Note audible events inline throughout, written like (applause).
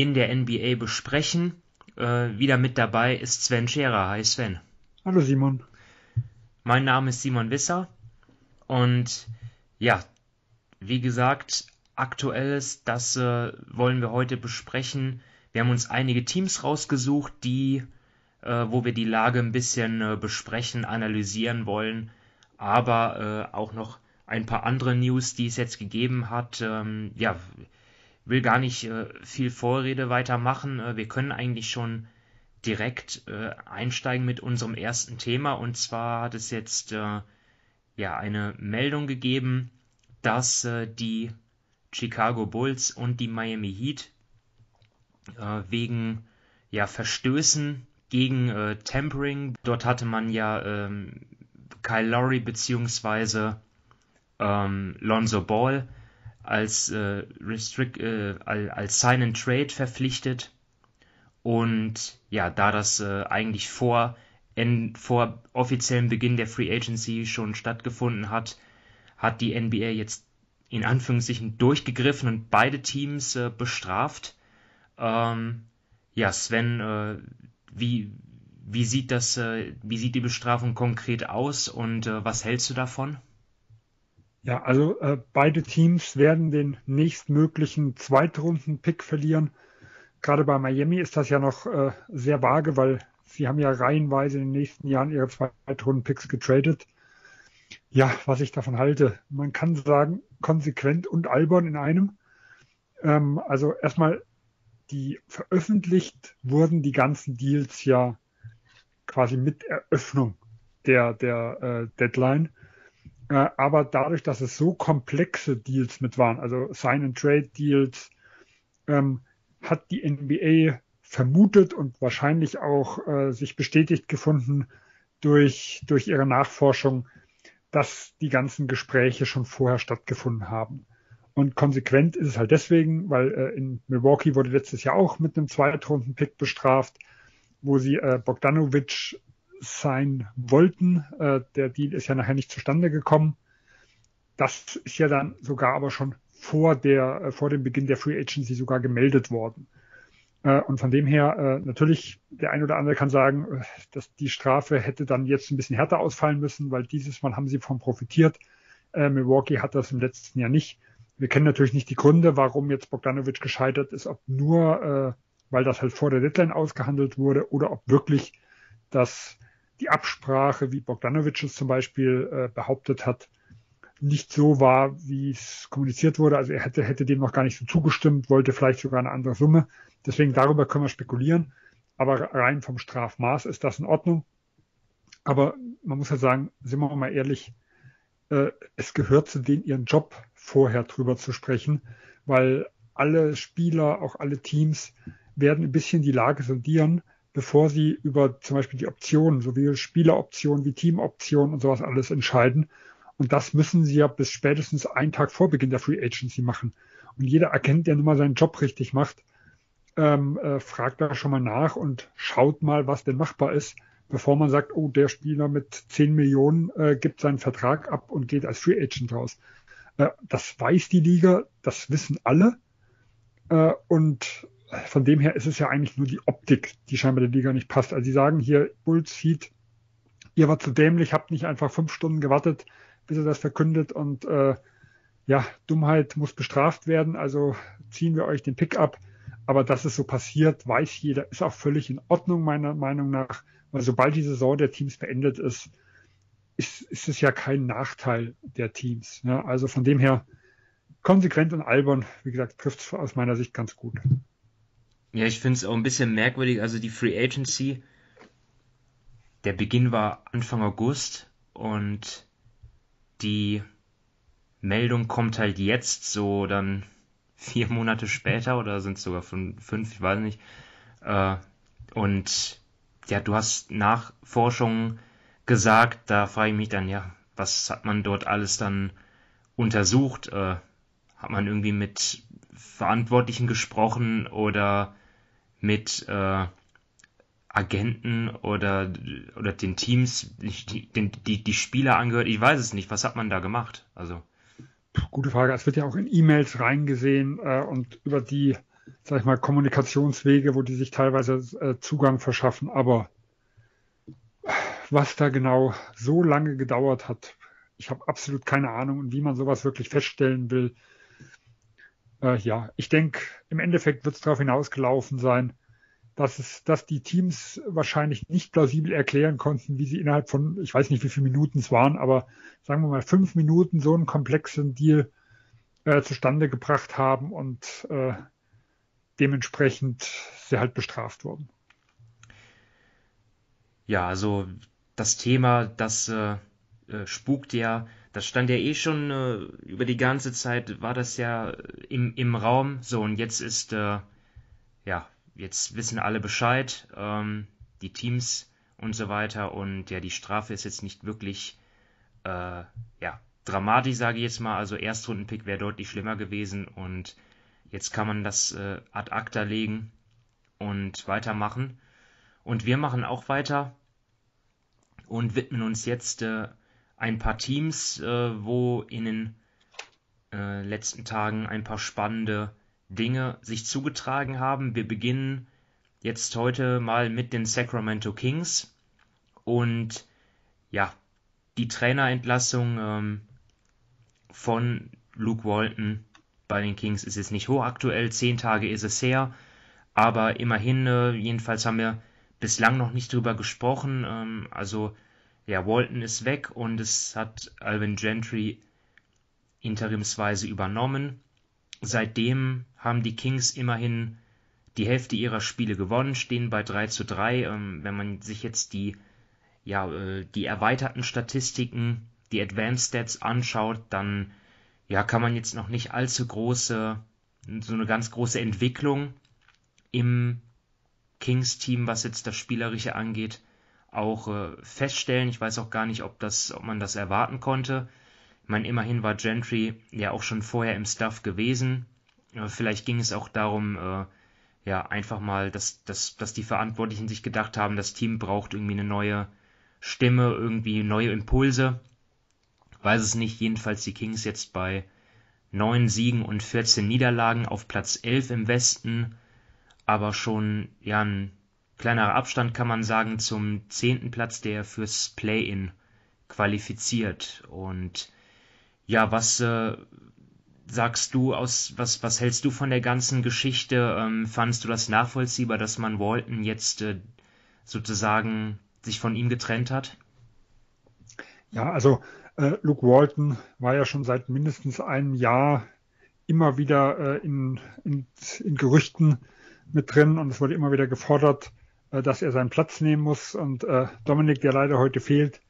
in der NBA besprechen. Äh, wieder mit dabei ist Sven Scherer. Hi Sven. Hallo Simon. Mein Name ist Simon Wisser und ja, wie gesagt, aktuelles, das äh, wollen wir heute besprechen. Wir haben uns einige Teams rausgesucht, die, äh, wo wir die Lage ein bisschen äh, besprechen, analysieren wollen, aber äh, auch noch ein paar andere News, die es jetzt gegeben hat. Ähm, ja, will gar nicht äh, viel Vorrede weitermachen. Äh, wir können eigentlich schon direkt äh, einsteigen mit unserem ersten Thema. Und zwar hat es jetzt äh, ja eine Meldung gegeben, dass äh, die Chicago Bulls und die Miami Heat äh, wegen ja, Verstößen gegen Tempering, dort hatte man ja ähm, Kyle Lowry beziehungsweise ähm, Lonzo Ball als, äh, Restrict, äh, als Sign and Trade verpflichtet. Und ja, da das äh, eigentlich vor, en, vor offiziellem Beginn der Free Agency schon stattgefunden hat, hat die NBA jetzt in Anführungszeichen durchgegriffen und beide Teams äh, bestraft. Ähm, ja, Sven, äh, wie, wie sieht das, äh, wie sieht die Bestrafung konkret aus und äh, was hältst du davon? Ja, also äh, beide Teams werden den nächstmöglichen Zweitrunden-Pick verlieren. Gerade bei Miami ist das ja noch äh, sehr vage, weil sie haben ja reihenweise in den nächsten Jahren ihre Zweitrunden-Picks getradet. Ja, was ich davon halte, man kann sagen, konsequent und albern in einem. Ähm, also erstmal, die veröffentlicht wurden die ganzen Deals ja quasi mit Eröffnung der, der äh, Deadline. Äh, aber dadurch, dass es so komplexe Deals mit waren, also Sign-and-Trade-Deals, ähm, hat die NBA vermutet und wahrscheinlich auch äh, sich bestätigt gefunden durch, durch ihre Nachforschung, dass die ganzen Gespräche schon vorher stattgefunden haben. Und konsequent ist es halt deswegen, weil äh, in Milwaukee wurde letztes Jahr auch mit einem Zweitrunden-Pick bestraft, wo sie äh, Bogdanovic sein wollten. Äh, der Deal ist ja nachher nicht zustande gekommen. Das ist ja dann sogar aber schon vor der, äh, vor dem Beginn der Free Agency sogar gemeldet worden. Äh, und von dem her, äh, natürlich, der ein oder andere kann sagen, äh, dass die Strafe hätte dann jetzt ein bisschen härter ausfallen müssen, weil dieses Mal haben sie von profitiert. Äh, Milwaukee hat das im letzten Jahr nicht. Wir kennen natürlich nicht die Gründe, warum jetzt Bogdanovic gescheitert ist, ob nur, äh, weil das halt vor der Deadline ausgehandelt wurde oder ob wirklich das die Absprache, wie Bogdanovic es zum Beispiel äh, behauptet hat, nicht so war, wie es kommuniziert wurde. Also er hätte, hätte dem noch gar nicht so zugestimmt, wollte vielleicht sogar eine andere Summe. Deswegen darüber können wir spekulieren. Aber rein vom Strafmaß ist das in Ordnung. Aber man muss ja sagen, sind wir mal ehrlich, äh, es gehört zu denen ihren Job vorher drüber zu sprechen, weil alle Spieler, auch alle Teams werden ein bisschen die Lage sondieren bevor sie über zum Beispiel die Optionen, sowie Spieleroptionen wie Teamoptionen und sowas alles entscheiden. Und das müssen sie ja bis spätestens einen Tag vor Beginn der Free Agency machen. Und jeder Agent, der nun mal seinen Job richtig macht, ähm, äh, fragt da schon mal nach und schaut mal, was denn machbar ist, bevor man sagt, oh, der Spieler mit 10 Millionen äh, gibt seinen Vertrag ab und geht als Free Agent raus. Äh, das weiß die Liga, das wissen alle. Äh, und von dem her ist es ja eigentlich nur die Optik, die scheinbar der Liga nicht passt. Also sie sagen hier, Bulls Feed, ihr wart zu dämlich, habt nicht einfach fünf Stunden gewartet, bis er das verkündet und äh, ja, Dummheit muss bestraft werden, also ziehen wir euch den Pick ab. Aber dass es so passiert, weiß jeder, ist auch völlig in Ordnung, meiner Meinung nach, weil sobald die Saison der Teams beendet ist, ist, ist es ja kein Nachteil der Teams. Ja, also von dem her konsequent und albern, wie gesagt, trifft es aus meiner Sicht ganz gut. Ja, ich finde es auch ein bisschen merkwürdig. Also die Free Agency, der Beginn war Anfang August und die Meldung kommt halt jetzt so dann (laughs) vier Monate später oder sind es sogar fünf, ich weiß nicht. Äh, und ja, du hast Nachforschungen gesagt, da frage ich mich dann, ja, was hat man dort alles dann untersucht? Äh, hat man irgendwie mit Verantwortlichen gesprochen oder mit äh, Agenten oder, oder den Teams, die, die, die Spieler angehört? Ich weiß es nicht. Was hat man da gemacht? Also. Gute Frage. Es wird ja auch in E-Mails reingesehen äh, und über die, sag ich mal, Kommunikationswege, wo die sich teilweise äh, Zugang verschaffen. Aber was da genau so lange gedauert hat, ich habe absolut keine Ahnung und wie man sowas wirklich feststellen will. Äh, ja, ich denke, im Endeffekt wird es darauf hinausgelaufen sein, dass es, dass die Teams wahrscheinlich nicht plausibel erklären konnten, wie sie innerhalb von, ich weiß nicht, wie viele Minuten es waren, aber sagen wir mal fünf Minuten so einen komplexen Deal äh, zustande gebracht haben und äh, dementsprechend sie halt bestraft wurden. Ja, also das Thema, das äh, äh, spukt ja, das stand ja eh schon äh, über die ganze Zeit, war das ja im, im Raum. So, und jetzt ist, äh, ja, jetzt wissen alle Bescheid, ähm, die Teams und so weiter. Und ja, die Strafe ist jetzt nicht wirklich, äh, ja, dramatisch, sage ich jetzt mal. Also Erstrundenpick wäre deutlich schlimmer gewesen. Und jetzt kann man das äh, ad acta legen und weitermachen. Und wir machen auch weiter und widmen uns jetzt äh, ein paar Teams, äh, wo in den äh, letzten Tagen ein paar spannende Dinge sich zugetragen haben. Wir beginnen jetzt heute mal mit den Sacramento Kings und ja, die Trainerentlassung ähm, von Luke Walton bei den Kings ist jetzt nicht hochaktuell, zehn Tage ist es her, aber immerhin, äh, jedenfalls haben wir bislang noch nicht drüber gesprochen. Ähm, also ja, Walton ist weg und es hat Alvin Gentry interimsweise übernommen. Seitdem haben die Kings immerhin die Hälfte ihrer Spiele gewonnen, stehen bei 3 zu 3. Ähm, wenn man sich jetzt die, ja, äh, die erweiterten Statistiken, die Advanced Stats anschaut, dann ja, kann man jetzt noch nicht allzu große, so eine ganz große Entwicklung im Kings-Team, was jetzt das Spielerische angeht, auch äh, feststellen. Ich weiß auch gar nicht, ob, das, ob man das erwarten konnte. Ich meine, immerhin war Gentry ja auch schon vorher im Stuff gewesen. Äh, vielleicht ging es auch darum, äh, ja, einfach mal, dass, dass, dass die Verantwortlichen sich gedacht haben, das Team braucht irgendwie eine neue Stimme, irgendwie neue Impulse. Weiß es nicht, jedenfalls die Kings jetzt bei neun Siegen und 14 Niederlagen auf Platz 11 im Westen, aber schon ja ein kleinerer Abstand kann man sagen zum zehnten Platz, der fürs Play-in qualifiziert. Und ja, was äh, sagst du aus, was, was hältst du von der ganzen Geschichte? Ähm, fandest du das nachvollziehbar, dass man Walton jetzt äh, sozusagen sich von ihm getrennt hat? Ja, also äh, Luke Walton war ja schon seit mindestens einem Jahr immer wieder äh, in, in, in Gerüchten mit drin und es wurde immer wieder gefordert, dass er seinen Platz nehmen muss. Und äh, Dominik, der leider heute fehlt,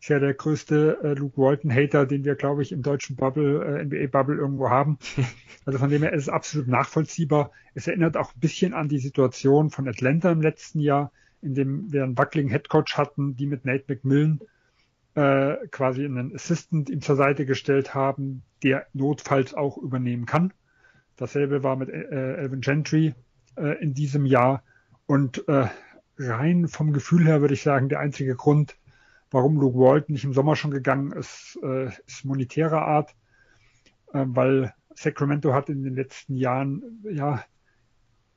ist ja der größte äh, Luke Walton-Hater, den wir, glaube ich, im deutschen Bubble, äh, NBA-Bubble irgendwo haben. (laughs) Also von dem her ist es absolut nachvollziehbar. Es erinnert auch ein bisschen an die Situation von Atlanta im letzten Jahr, in dem wir einen wackeligen Headcoach hatten, die mit Nate McMillan äh, quasi einen Assistant ihm zur Seite gestellt haben, der notfalls auch übernehmen kann. Dasselbe war mit äh, Elvin Gentry äh, in diesem Jahr. Und äh, rein vom Gefühl her würde ich sagen, der einzige Grund, warum Luke Walton nicht im Sommer schon gegangen ist, äh, ist monetärer Art, äh, weil Sacramento hat in den letzten Jahren, ja,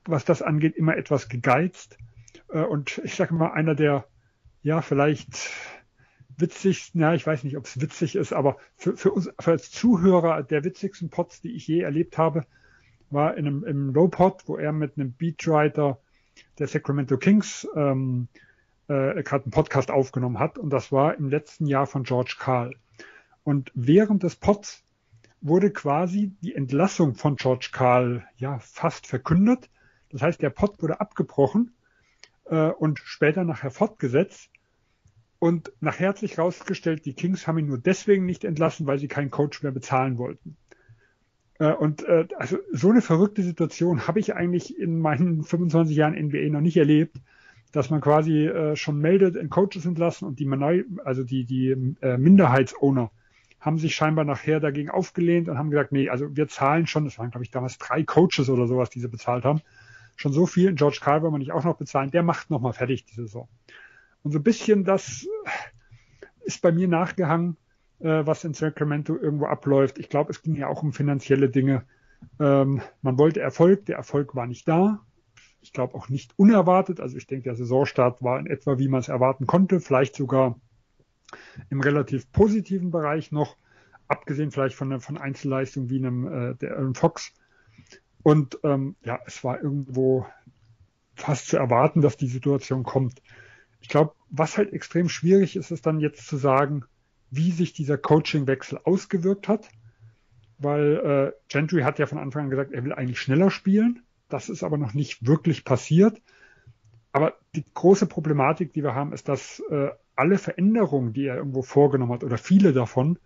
was das angeht, immer etwas gegeizt. Äh, und ich sage mal, einer der, ja, vielleicht witzigsten, ja, ich weiß nicht, ob es witzig ist, aber für, für uns, für als Zuhörer der witzigsten Pots, die ich je erlebt habe, war in einem, im Low Pot, wo er mit einem Beatwriter der Sacramento Kings ähm, äh, gerade einen Podcast aufgenommen hat und das war im letzten Jahr von George Carl. Und während des Pods wurde quasi die Entlassung von George Carl ja fast verkündet. Das heißt, der Pod wurde abgebrochen äh, und später nachher fortgesetzt. Und nachher hat sich herausgestellt, die Kings haben ihn nur deswegen nicht entlassen, weil sie keinen Coach mehr bezahlen wollten. Äh, und äh, also so eine verrückte Situation habe ich eigentlich in meinen 25 Jahren NBA noch nicht erlebt, dass man quasi äh, schon meldet, in Coaches entlassen und die Manei, also die, die äh, Minderheitsowner haben sich scheinbar nachher dagegen aufgelehnt und haben gesagt, nee, also wir zahlen schon, das waren glaube ich damals drei Coaches oder sowas, die sie bezahlt haben, schon so viel. George Carver wollen wir nicht auch noch bezahlen, der macht nochmal fertig die Saison. Und so ein bisschen das ist bei mir nachgehangen, äh, was in Sacramento irgendwo abläuft. Ich glaube, es ging ja auch um finanzielle Dinge. Ähm, man wollte Erfolg, der Erfolg war nicht da. Ich glaube auch nicht unerwartet. Also ich denke, der Saisonstart war in etwa, wie man es erwarten konnte, vielleicht sogar im relativ positiven Bereich noch, abgesehen vielleicht von, von Einzelleistungen wie einem äh, der Aaron Fox. Und ähm, ja, es war irgendwo fast zu erwarten, dass die Situation kommt. Ich glaube, was halt extrem schwierig ist, ist dann jetzt zu sagen, wie sich dieser Coachingwechsel ausgewirkt hat, weil äh, Gentry hat ja von Anfang an gesagt, er will eigentlich schneller spielen. Das ist aber noch nicht wirklich passiert. Aber die große Problematik, die wir haben, ist, dass äh, alle Veränderungen, die er irgendwo vorgenommen hat, oder viele davon,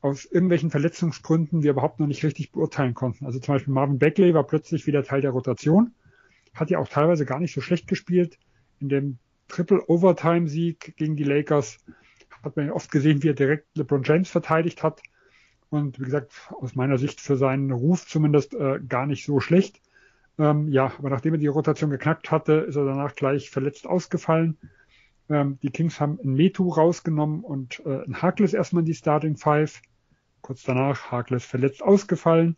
aus irgendwelchen Verletzungsgründen wir überhaupt noch nicht richtig beurteilen konnten. Also zum Beispiel Marvin Beckley war plötzlich wieder Teil der Rotation, hat ja auch teilweise gar nicht so schlecht gespielt. In dem Triple-Overtime-Sieg gegen die Lakers hat man ja oft gesehen, wie er direkt LeBron James verteidigt hat. Und wie gesagt, aus meiner Sicht für seinen Ruf zumindest äh, gar nicht so schlecht. Ähm, ja, aber nachdem er die Rotation geknackt hatte, ist er danach gleich verletzt ausgefallen. Ähm, die Kings haben einen Metu rausgenommen und äh, ein Harkless erstmal in die Starting Five. Kurz danach Harkless verletzt ausgefallen.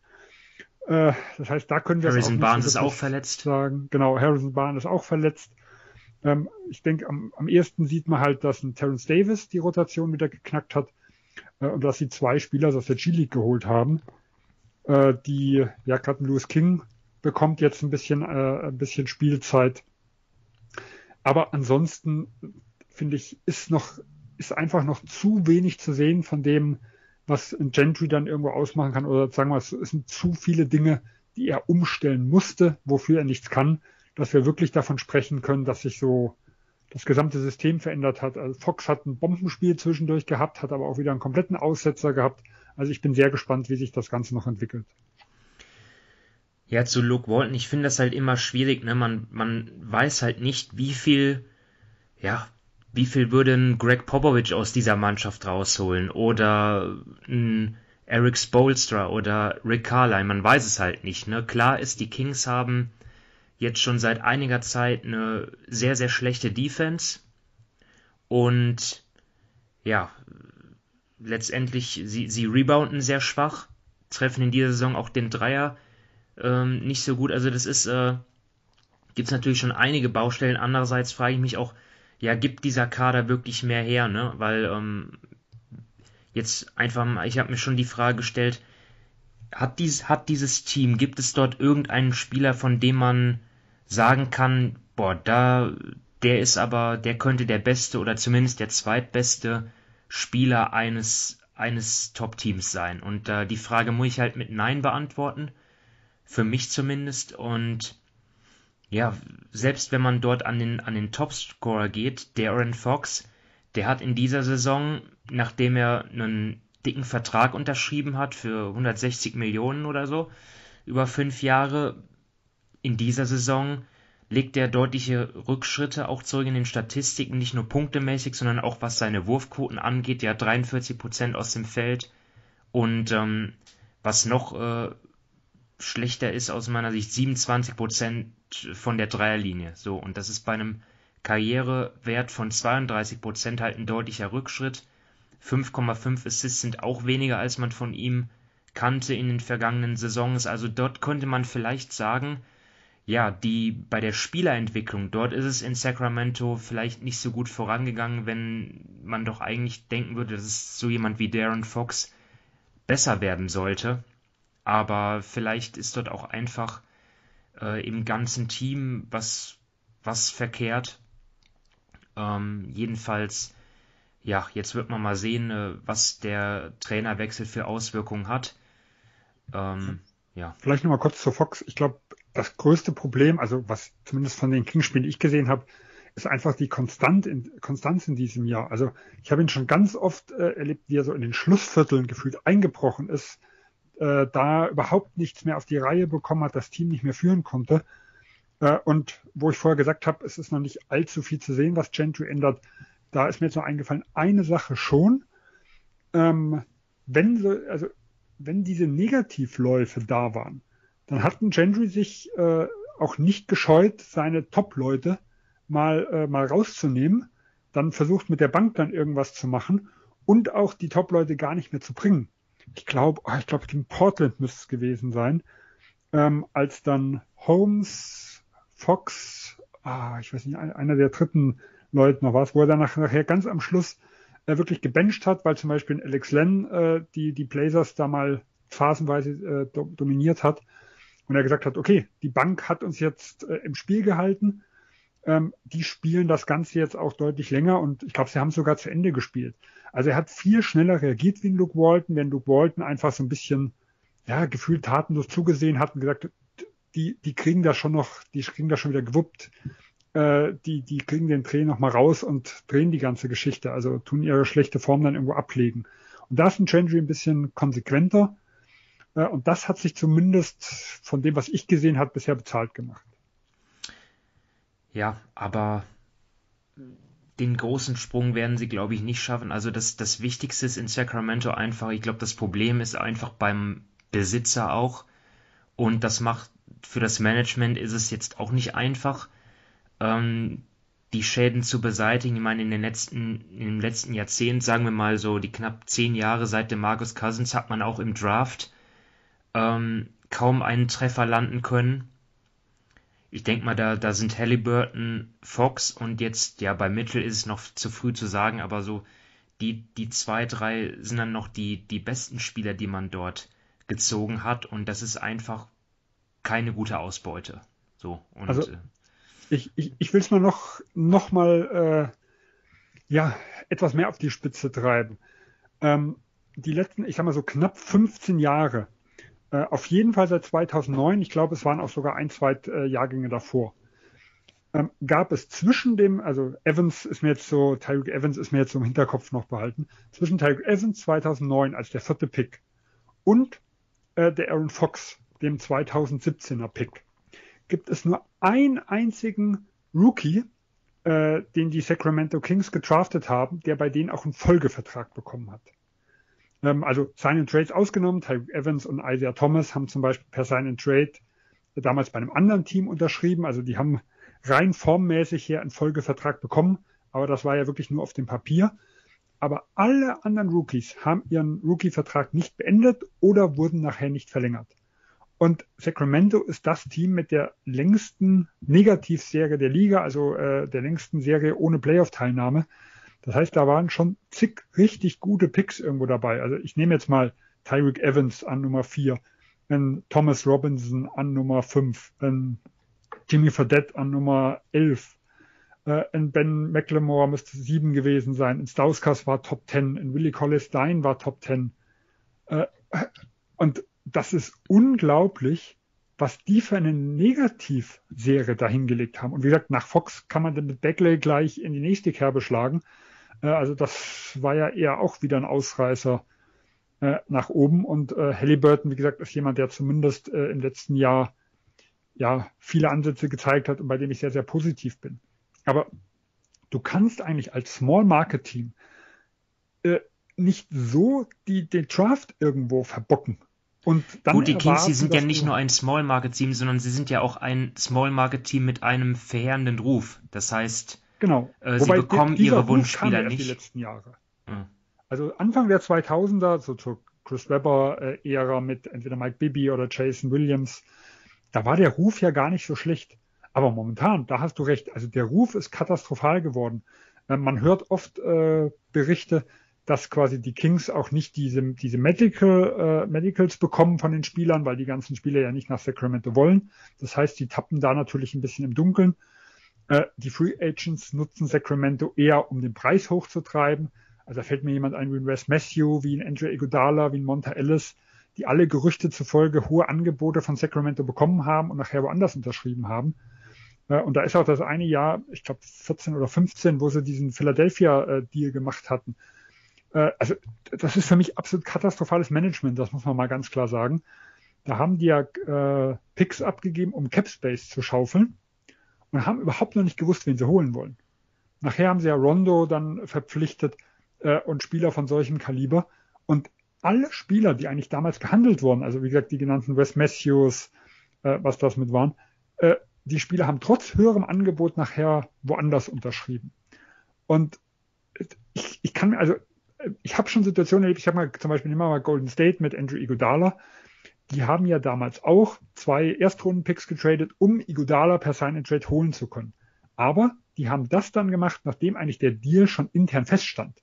Äh, das heißt, da können wir Harrison Barnes ist auch verletzt. Sagen. Genau, Harrison Barnes ist auch verletzt. Ähm, ich denke, am, am ehesten sieht man halt, dass ein Terence Davis die Rotation wieder geknackt hat äh, und dass sie zwei Spieler aus der G-League geholt haben, äh, die, ja, gerade Lewis King bekommt jetzt ein bisschen, äh, ein bisschen Spielzeit. Aber ansonsten finde ich, ist noch, ist einfach noch zu wenig zu sehen von dem, was ein Gentry dann irgendwo ausmachen kann. Oder sagen wir, es sind zu viele Dinge, die er umstellen musste, wofür er nichts kann dass wir wirklich davon sprechen können, dass sich so das gesamte System verändert hat. Also Fox hat ein Bombenspiel zwischendurch gehabt, hat aber auch wieder einen kompletten Aussetzer gehabt. Also ich bin sehr gespannt, wie sich das Ganze noch entwickelt. Ja, zu Luke Walton, ich finde das halt immer schwierig, ne? Man, man weiß halt nicht, wie viel, ja, wie viel würde ein Greg Popovich aus dieser Mannschaft rausholen oder ein Eric Spolstra oder Rick Carline, man weiß es halt nicht, ne? Klar ist, die Kings haben jetzt schon seit einiger Zeit eine sehr, sehr schlechte Defense. Und ja, letztendlich, sie, sie rebounden sehr schwach, treffen in dieser Saison auch den Dreier ähm, nicht so gut. Also das ist, äh, gibt es natürlich schon einige Baustellen. Andererseits frage ich mich auch, ja, gibt dieser Kader wirklich mehr her, ne? Weil ähm, jetzt einfach, mal, ich habe mir schon die Frage gestellt, hat, dies, hat dieses Team, gibt es dort irgendeinen Spieler, von dem man sagen kann, boah, da, der ist aber, der könnte der beste oder zumindest der zweitbeste Spieler eines, eines Top-Teams sein. Und äh, die Frage muss ich halt mit Nein beantworten. Für mich zumindest. Und ja, selbst wenn man dort an den, an den Topscorer geht, Darren Fox, der hat in dieser Saison, nachdem er einen dicken Vertrag unterschrieben hat für 160 Millionen oder so, über fünf Jahre, in dieser Saison legt er deutliche Rückschritte auch zurück in den Statistiken, nicht nur punktemäßig, sondern auch was seine Wurfquoten angeht. Ja, 43 Prozent aus dem Feld. Und ähm, was noch äh, schlechter ist aus meiner Sicht, 27 Prozent von der Dreierlinie. So, und das ist bei einem Karrierewert von 32 Prozent halt ein deutlicher Rückschritt. 5,5 Assists sind auch weniger, als man von ihm kannte in den vergangenen Saisons. Also dort könnte man vielleicht sagen, ja, die bei der Spielerentwicklung, dort ist es in Sacramento vielleicht nicht so gut vorangegangen, wenn man doch eigentlich denken würde, dass es so jemand wie Darren Fox besser werden sollte. Aber vielleicht ist dort auch einfach äh, im ganzen Team was, was verkehrt. Ähm, jedenfalls, ja, jetzt wird man mal sehen, äh, was der Trainerwechsel für Auswirkungen hat. Ähm, ja. Vielleicht nochmal kurz zu Fox. Ich glaube, das größte Problem, also was zumindest von den Kings-Spielen ich gesehen habe, ist einfach die Konstant in, Konstanz in diesem Jahr. Also ich habe ihn schon ganz oft äh, erlebt, wie er so in den Schlussvierteln gefühlt eingebrochen ist. äh, da überhaupt nichts mehr auf die Reihe bekommen hat, das Team nicht mehr führen konnte. Äh, und wo ich vorher gesagt habe, es ist noch nicht allzu viel zu sehen, was Gentry ändert, da ist mir jetzt noch eingefallen, eine Sache schon. Ähm, wenn so, also wenn diese Negativläufe da waren, dann hatten Gentry sich äh, auch nicht gescheut, seine Top-Leute mal, äh, mal rauszunehmen, dann versucht mit der Bank dann irgendwas zu machen und auch die Top-Leute gar nicht mehr zu bringen. Ich glaube, oh, ich glaube, in Portland müsste es gewesen sein, ähm, als dann Holmes, Fox, ah, ich weiß nicht, einer der dritten Leute noch was, wo er dann nachher ganz am Schluss äh, wirklich gebencht hat, weil zum Beispiel Alex Len äh, die, die Blazers da mal phasenweise äh, do dominiert hat und er gesagt hat, okay, die Bank hat uns jetzt äh, im Spiel gehalten, ähm, die spielen das Ganze jetzt auch deutlich länger und ich glaube, sie haben sogar zu Ende gespielt. Also er hat viel schneller reagiert wie Luke Walton, wenn Luke Walton einfach so ein bisschen, ja, gefühlt tatenlos zugesehen hat und gesagt, die, die kriegen das schon noch, die kriegen das schon wieder gewuppt, äh, die, die kriegen den Dreh noch mal raus und drehen die ganze Geschichte, also tun ihre schlechte Form dann irgendwo ablegen. Und da ist ein Gendry ein bisschen konsequenter und das hat sich zumindest von dem, was ich gesehen habe, bisher bezahlt gemacht. Ja, aber den großen Sprung werden sie, glaube ich, nicht schaffen. Also das, das Wichtigste ist in Sacramento einfach, ich glaube, das Problem ist einfach beim Besitzer auch. Und das macht für das Management ist es jetzt auch nicht einfach, ähm, die Schäden zu beseitigen. Ich meine, in den letzten, im letzten Jahrzehnt, sagen wir mal so, die knapp zehn Jahre seit dem Marcus Cousins hat man auch im Draft ähm, kaum einen Treffer landen können ich denke mal, da, da sind Halliburton, Fox und jetzt, ja, bei Mitchell ist es noch zu früh zu sagen, aber so die, die zwei, drei sind dann noch die, die besten Spieler, die man dort gezogen hat und das ist einfach keine gute Ausbeute. So, und, also, äh, ich, ich, ich will es mal noch, noch mal, äh, ja, etwas mehr auf die Spitze treiben. Ähm, die letzten, ich sag mal so knapp 15 Jahre auf jeden Fall seit 2009, ich glaube, es waren auch sogar ein, zwei äh, Jahrgänge davor, ähm, gab es zwischen dem, also Evans ist mir jetzt so, Tyreek Evans ist mir jetzt so im Hinterkopf noch behalten, zwischen Tyreek Evans 2009 als der vierte Pick und äh, der Aaron Fox, dem 2017er Pick, gibt es nur einen einzigen Rookie, äh, den die Sacramento Kings gedraftet haben, der bei denen auch einen Folgevertrag bekommen hat. Ähm, also Sign and Trades ausgenommen. Tyreek Evans und Isaiah Thomas haben zum Beispiel per Sign and Trade damals bei einem anderen Team unterschrieben. Also die haben rein formmäßig hier einen Folgevertrag bekommen, aber das war ja wirklich nur auf dem Papier. Aber alle anderen Rookies haben ihren Rookie-Vertrag nicht beendet oder wurden nachher nicht verlängert. Und Sacramento ist das Team mit der längsten Negativserie der Liga, also äh, der längsten Serie ohne Playoff-Teilnahme. Das heißt, da waren schon zig richtig gute Picks irgendwo dabei. Also ich nehme jetzt mal Tyreek Evans an Nummer 4, Thomas Robinson an Nummer 5, Jimmy Fredette an Nummer 11, äh, Ben McLemore müsste 7 gewesen sein, in Stauskas war Top 10, in Willie Collis Stein war Top 10. Äh, und das ist unglaublich, was die für eine Negativserie dahingelegt haben. Und wie gesagt, nach Fox kann man dann mit Beckley gleich in die nächste Kerbe schlagen. Äh, also das war ja eher auch wieder ein Ausreißer äh, nach oben. Und äh, Halliburton, wie gesagt, ist jemand, der zumindest äh, im letzten Jahr ja viele Ansätze gezeigt hat und bei dem ich sehr, sehr positiv bin. Aber du kannst eigentlich als Small Market Team äh, nicht so die, den Draft irgendwo verbocken. Und dann Gut, die Kings, die sind ja nicht nur ein Small Market Team, sondern sie sind ja auch ein Small Market Team mit einem verheerenden Ruf. Das heißt, Genau. Äh, sie bekommen ihre Wunschspieler nicht. Die letzten Jahre. Mhm. Also Anfang der 2000er, so zur Chris Webber-Ära mit entweder Mike Bibby oder Jason Williams, da war der Ruf ja gar nicht so schlecht. Aber momentan, da hast du recht, also der Ruf ist katastrophal geworden. Äh, man hört oft äh, Berichte, dass quasi die Kings auch nicht diese, diese Medical, äh, Medicals bekommen von den Spielern, weil die ganzen Spieler ja nicht nach Sacramento wollen. Das heißt, die tappen da natürlich ein bisschen im Dunkeln. Äh, die Free Agents nutzen Sacramento eher, um den Preis hochzutreiben. Also da fällt mir jemand ein wie ein Wes Matthew, wie ein Andrew Iguodala, wie ein Monta Ellis, die alle Gerüchte zufolge hohe Angebote von Sacramento bekommen haben und nachher woanders unterschrieben haben. Äh, und da ist auch das eine Jahr, ich glaube 14 oder 15, wo sie diesen Philadelphia-Deal gemacht hatten. äh, also das ist für mich absolut katastrophales Management, das muss man mal ganz klar sagen. Da haben die ja äh, Picks abgegeben, um Capspace zu schaufeln und haben überhaupt noch nicht gewusst, wen sie holen wollen. Nachher haben sie ja Rondo dann verpflichtet äh, und Spieler von solchem Kaliber. Und alle Spieler, die eigentlich damals gehandelt wurden, also wie gesagt, die genannten Wes Matthews, äh, was das mit waren, äh, die Spieler haben trotz höherem Angebot nachher woanders unterschrieben. Und ich, ich kann mir, also ich habe schon Situationen erlebt, ich habe mal zum Beispiel immer mal Golden State mit Andrew Iguodala, die haben ja damals auch zwei Erstrunden-Picks getradet, um Iguodala per Sign-and-Trade holen zu können. Aber die haben das dann gemacht, nachdem eigentlich der Deal schon intern feststand.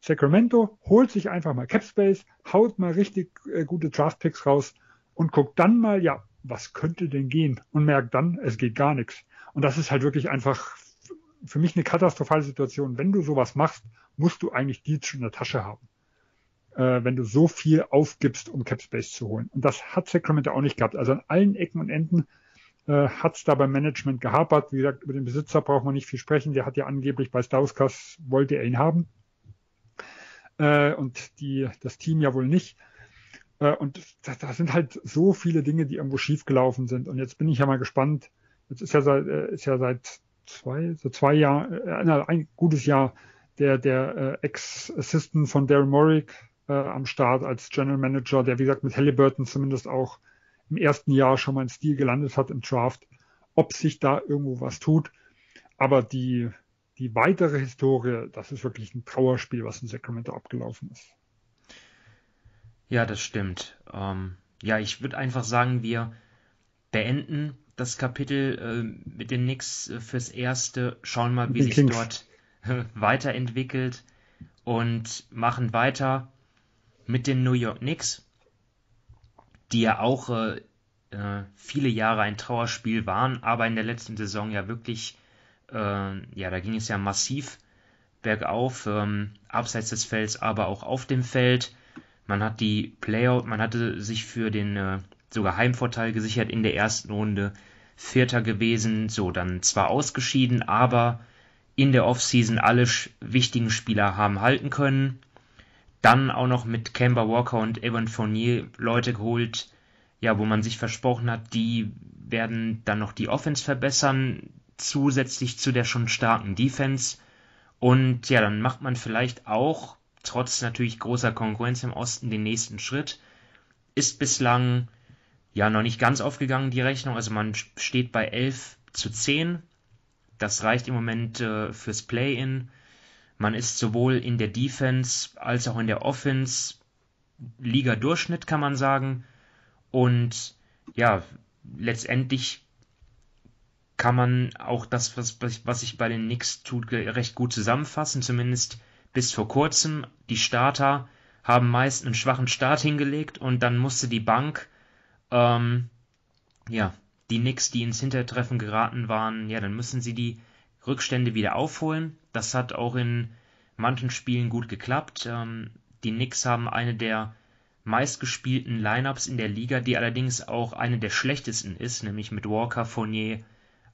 Sacramento holt sich einfach mal Capspace, haut mal richtig äh, gute Draft-Picks raus und guckt dann mal, ja, was könnte denn gehen? Und merkt dann, es geht gar nichts. Und das ist halt wirklich einfach für mich eine katastrophale Situation. Wenn du sowas machst, musst du eigentlich Deals in der Tasche haben äh, wenn du so viel aufgibst, um Capspace zu holen. Und das hat Sacramento auch nicht gehabt. Also an allen Ecken und Enden äh, hat es da beim Management gehapert. Wie gesagt, über den Besitzer braucht man nicht viel sprechen. Der hat ja angeblich bei Stauskas, wollte er ihn haben. Äh, und die, das Team ja wohl nicht. Äh, und da, da sind halt so viele Dinge, die irgendwo schiefgelaufen sind. Und jetzt bin ich ja mal gespannt. Jetzt ist ja seit, äh, ist ja seit zwei, so zwei Jahren, äh, ein gutes Jahr der, der äh, Ex-Assistant von Darren Morrick, äh, am Start als General Manager, der wie gesagt mit Halliburton zumindest auch im ersten Jahr schon mal ein Stil gelandet hat im Draft, ob sich da irgendwo was tut. Aber die, die weitere Historie, das ist wirklich ein Trauerspiel, was in Sacramento abgelaufen ist. Ja, das stimmt. Ähm, ja, ich würde einfach sagen, wir beenden das Kapitel äh, mit den Knicks äh, fürs Erste, schauen mal, wie sich dort äh, weiterentwickelt und machen weiter mit den New York Knicks, die ja auch äh, äh, viele Jahre ein Trauerspiel waren, aber in der letzten Saison ja wirklich, äh, ja, da ging es ja massiv bergauf, ähm, abseits des Felds, aber auch auf dem Feld. Man hat die Playout, man hatte sich für den äh, sogar Heimvorteil gesichert in der ersten Runde, Vierter gewesen, so dann zwar ausgeschieden, aber in der Offseason alle wichtigen Spieler haben halten können dann auch noch mit Kemba Walker und Evan Fournier Leute geholt, ja, wo man sich versprochen hat, die werden dann noch die Offense verbessern, zusätzlich zu der schon starken Defense. Und ja, dann macht man vielleicht auch, trotz natürlich großer Konkurrenz im Osten, den nächsten Schritt. Ist bislang ja noch nicht ganz aufgegangen, die Rechnung. Also man steht bei 11 zu 10. Das reicht im Moment äh, fürs Play-In. Man ist sowohl in der Defense als auch in der Offense Liga-Durchschnitt, kann man sagen. Und ja, letztendlich kann man auch das, was, was sich bei den Knicks tut, recht gut zusammenfassen, zumindest bis vor kurzem. Die Starter haben meist einen schwachen Start hingelegt und dann musste die Bank, ähm, ja, die Knicks, die ins Hintertreffen geraten waren, ja, dann müssen sie die Rückstände wieder aufholen. Das hat auch in manchen Spielen gut geklappt. Ähm, die Knicks haben eine der meistgespielten Lineups in der Liga, die allerdings auch eine der schlechtesten ist, nämlich mit Walker, Fournier,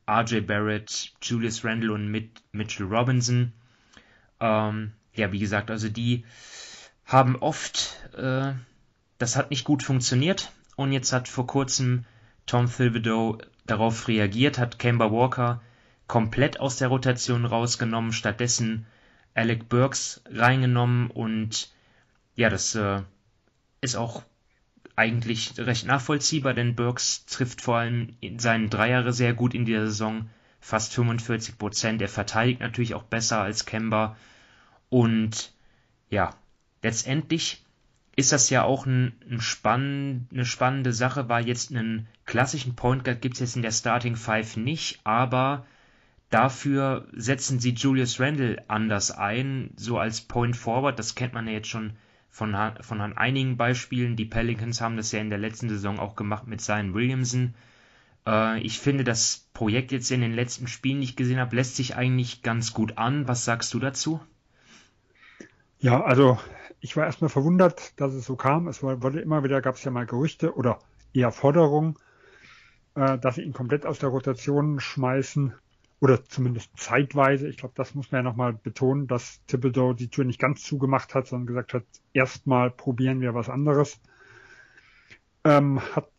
RJ Barrett, Julius Randle und mit Mitchell Robinson. Ähm, ja, wie gesagt, also die haben oft, äh, das hat nicht gut funktioniert und jetzt hat vor kurzem Tom Thibodeau darauf reagiert, hat Kemba Walker komplett aus der Rotation rausgenommen, stattdessen Alec Burks reingenommen und ja, das äh, ist auch eigentlich recht nachvollziehbar, denn Burks trifft vor allem in seinen Dreijahre sehr gut in dieser Saison, fast 45 Prozent. Er verteidigt natürlich auch besser als Kemba und ja, letztendlich ist das ja auch ein, ein spann eine spannende Sache, weil jetzt einen klassischen Point Guard gibt es jetzt in der Starting Five nicht, aber Dafür setzen sie Julius Randle anders ein, so als Point Forward. Das kennt man ja jetzt schon von, von einigen Beispielen. Die Pelicans haben das ja in der letzten Saison auch gemacht mit Zion Williamson. Äh, ich finde, das Projekt jetzt in den letzten Spielen, die ich gesehen habe, lässt sich eigentlich ganz gut an. Was sagst du dazu? Ja, also ich war erstmal verwundert, dass es so kam. Es wurde immer wieder, gab es ja mal Gerüchte oder eher Forderungen, äh, dass sie ihn komplett aus der Rotation schmeißen oder zumindest zeitweise. Ich glaube, das muss man ja nochmal betonen, dass Thibodeau die Tür nicht ganz zugemacht hat, sondern gesagt hat, erstmal probieren wir was anderes. Ähm, hat,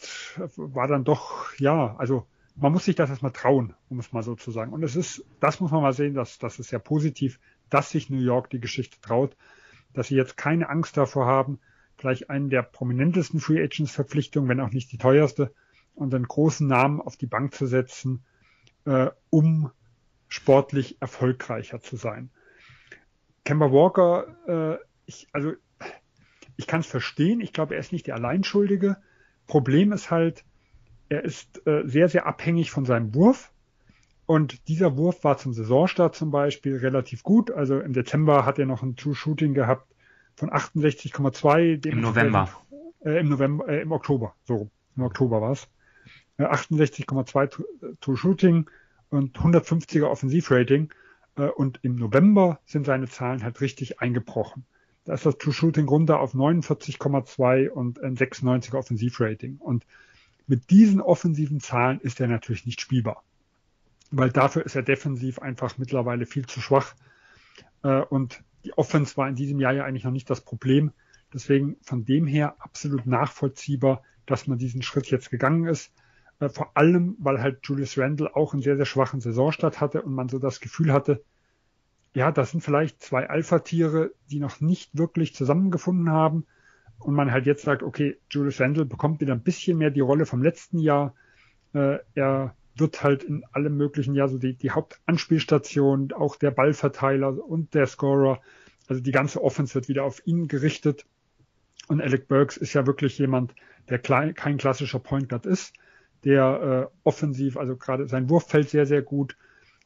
war dann doch, ja, also man muss sich das erstmal trauen, um es mal so zu sagen. Und es ist, das muss man mal sehen, dass das ist sehr positiv, dass sich New York die Geschichte traut, dass sie jetzt keine Angst davor haben, gleich einen der prominentesten Free Agents Verpflichtungen, wenn auch nicht die teuerste, und einen großen Namen auf die Bank zu setzen, äh, um sportlich erfolgreicher zu sein. Kemba Walker, äh, ich, also ich kann es verstehen. Ich glaube, er ist nicht der Alleinschuldige. Problem ist halt, er ist äh, sehr, sehr abhängig von seinem Wurf. Und dieser Wurf war zum Saisonstart zum Beispiel relativ gut. Also im Dezember hat er noch ein True-Shooting gehabt von 68,2. Im November. Äh, Im November, äh, im Oktober. So, im Oktober war es. 68,2 True Shooting und 150er Offensivrating. Äh, und im November sind seine Zahlen halt richtig eingebrochen. Da ist das True Shooting runter auf 49,2 und ein 96er Offensivrating. Und mit diesen offensiven Zahlen ist er natürlich nicht spielbar. Weil dafür ist er defensiv einfach mittlerweile viel zu schwach. Äh, und die Offense war in diesem Jahr ja eigentlich noch nicht das Problem. Deswegen von dem her absolut nachvollziehbar, dass man diesen Schritt jetzt gegangen ist. Äh, vor allem, weil halt Julius Randle auch einen sehr, sehr schwachen Saisonstart hatte und man so das Gefühl hatte, ja, das sind vielleicht zwei Alpha-Tiere, die noch nicht wirklich zusammengefunden haben. Und man halt jetzt sagt, okay, Julius Randle bekommt wieder ein bisschen mehr die Rolle vom letzten Jahr. Äh, er wird halt in allem möglichen Jahr so die, die Hauptanspielstation, auch der Ballverteiler und der Scorer. Also die ganze Offense wird wieder auf ihn gerichtet. Und Alec Burks ist ja wirklich jemand, der klein, kein klassischer Point Guard ist, der äh, offensiv, also gerade sein Wurf fällt sehr, sehr gut,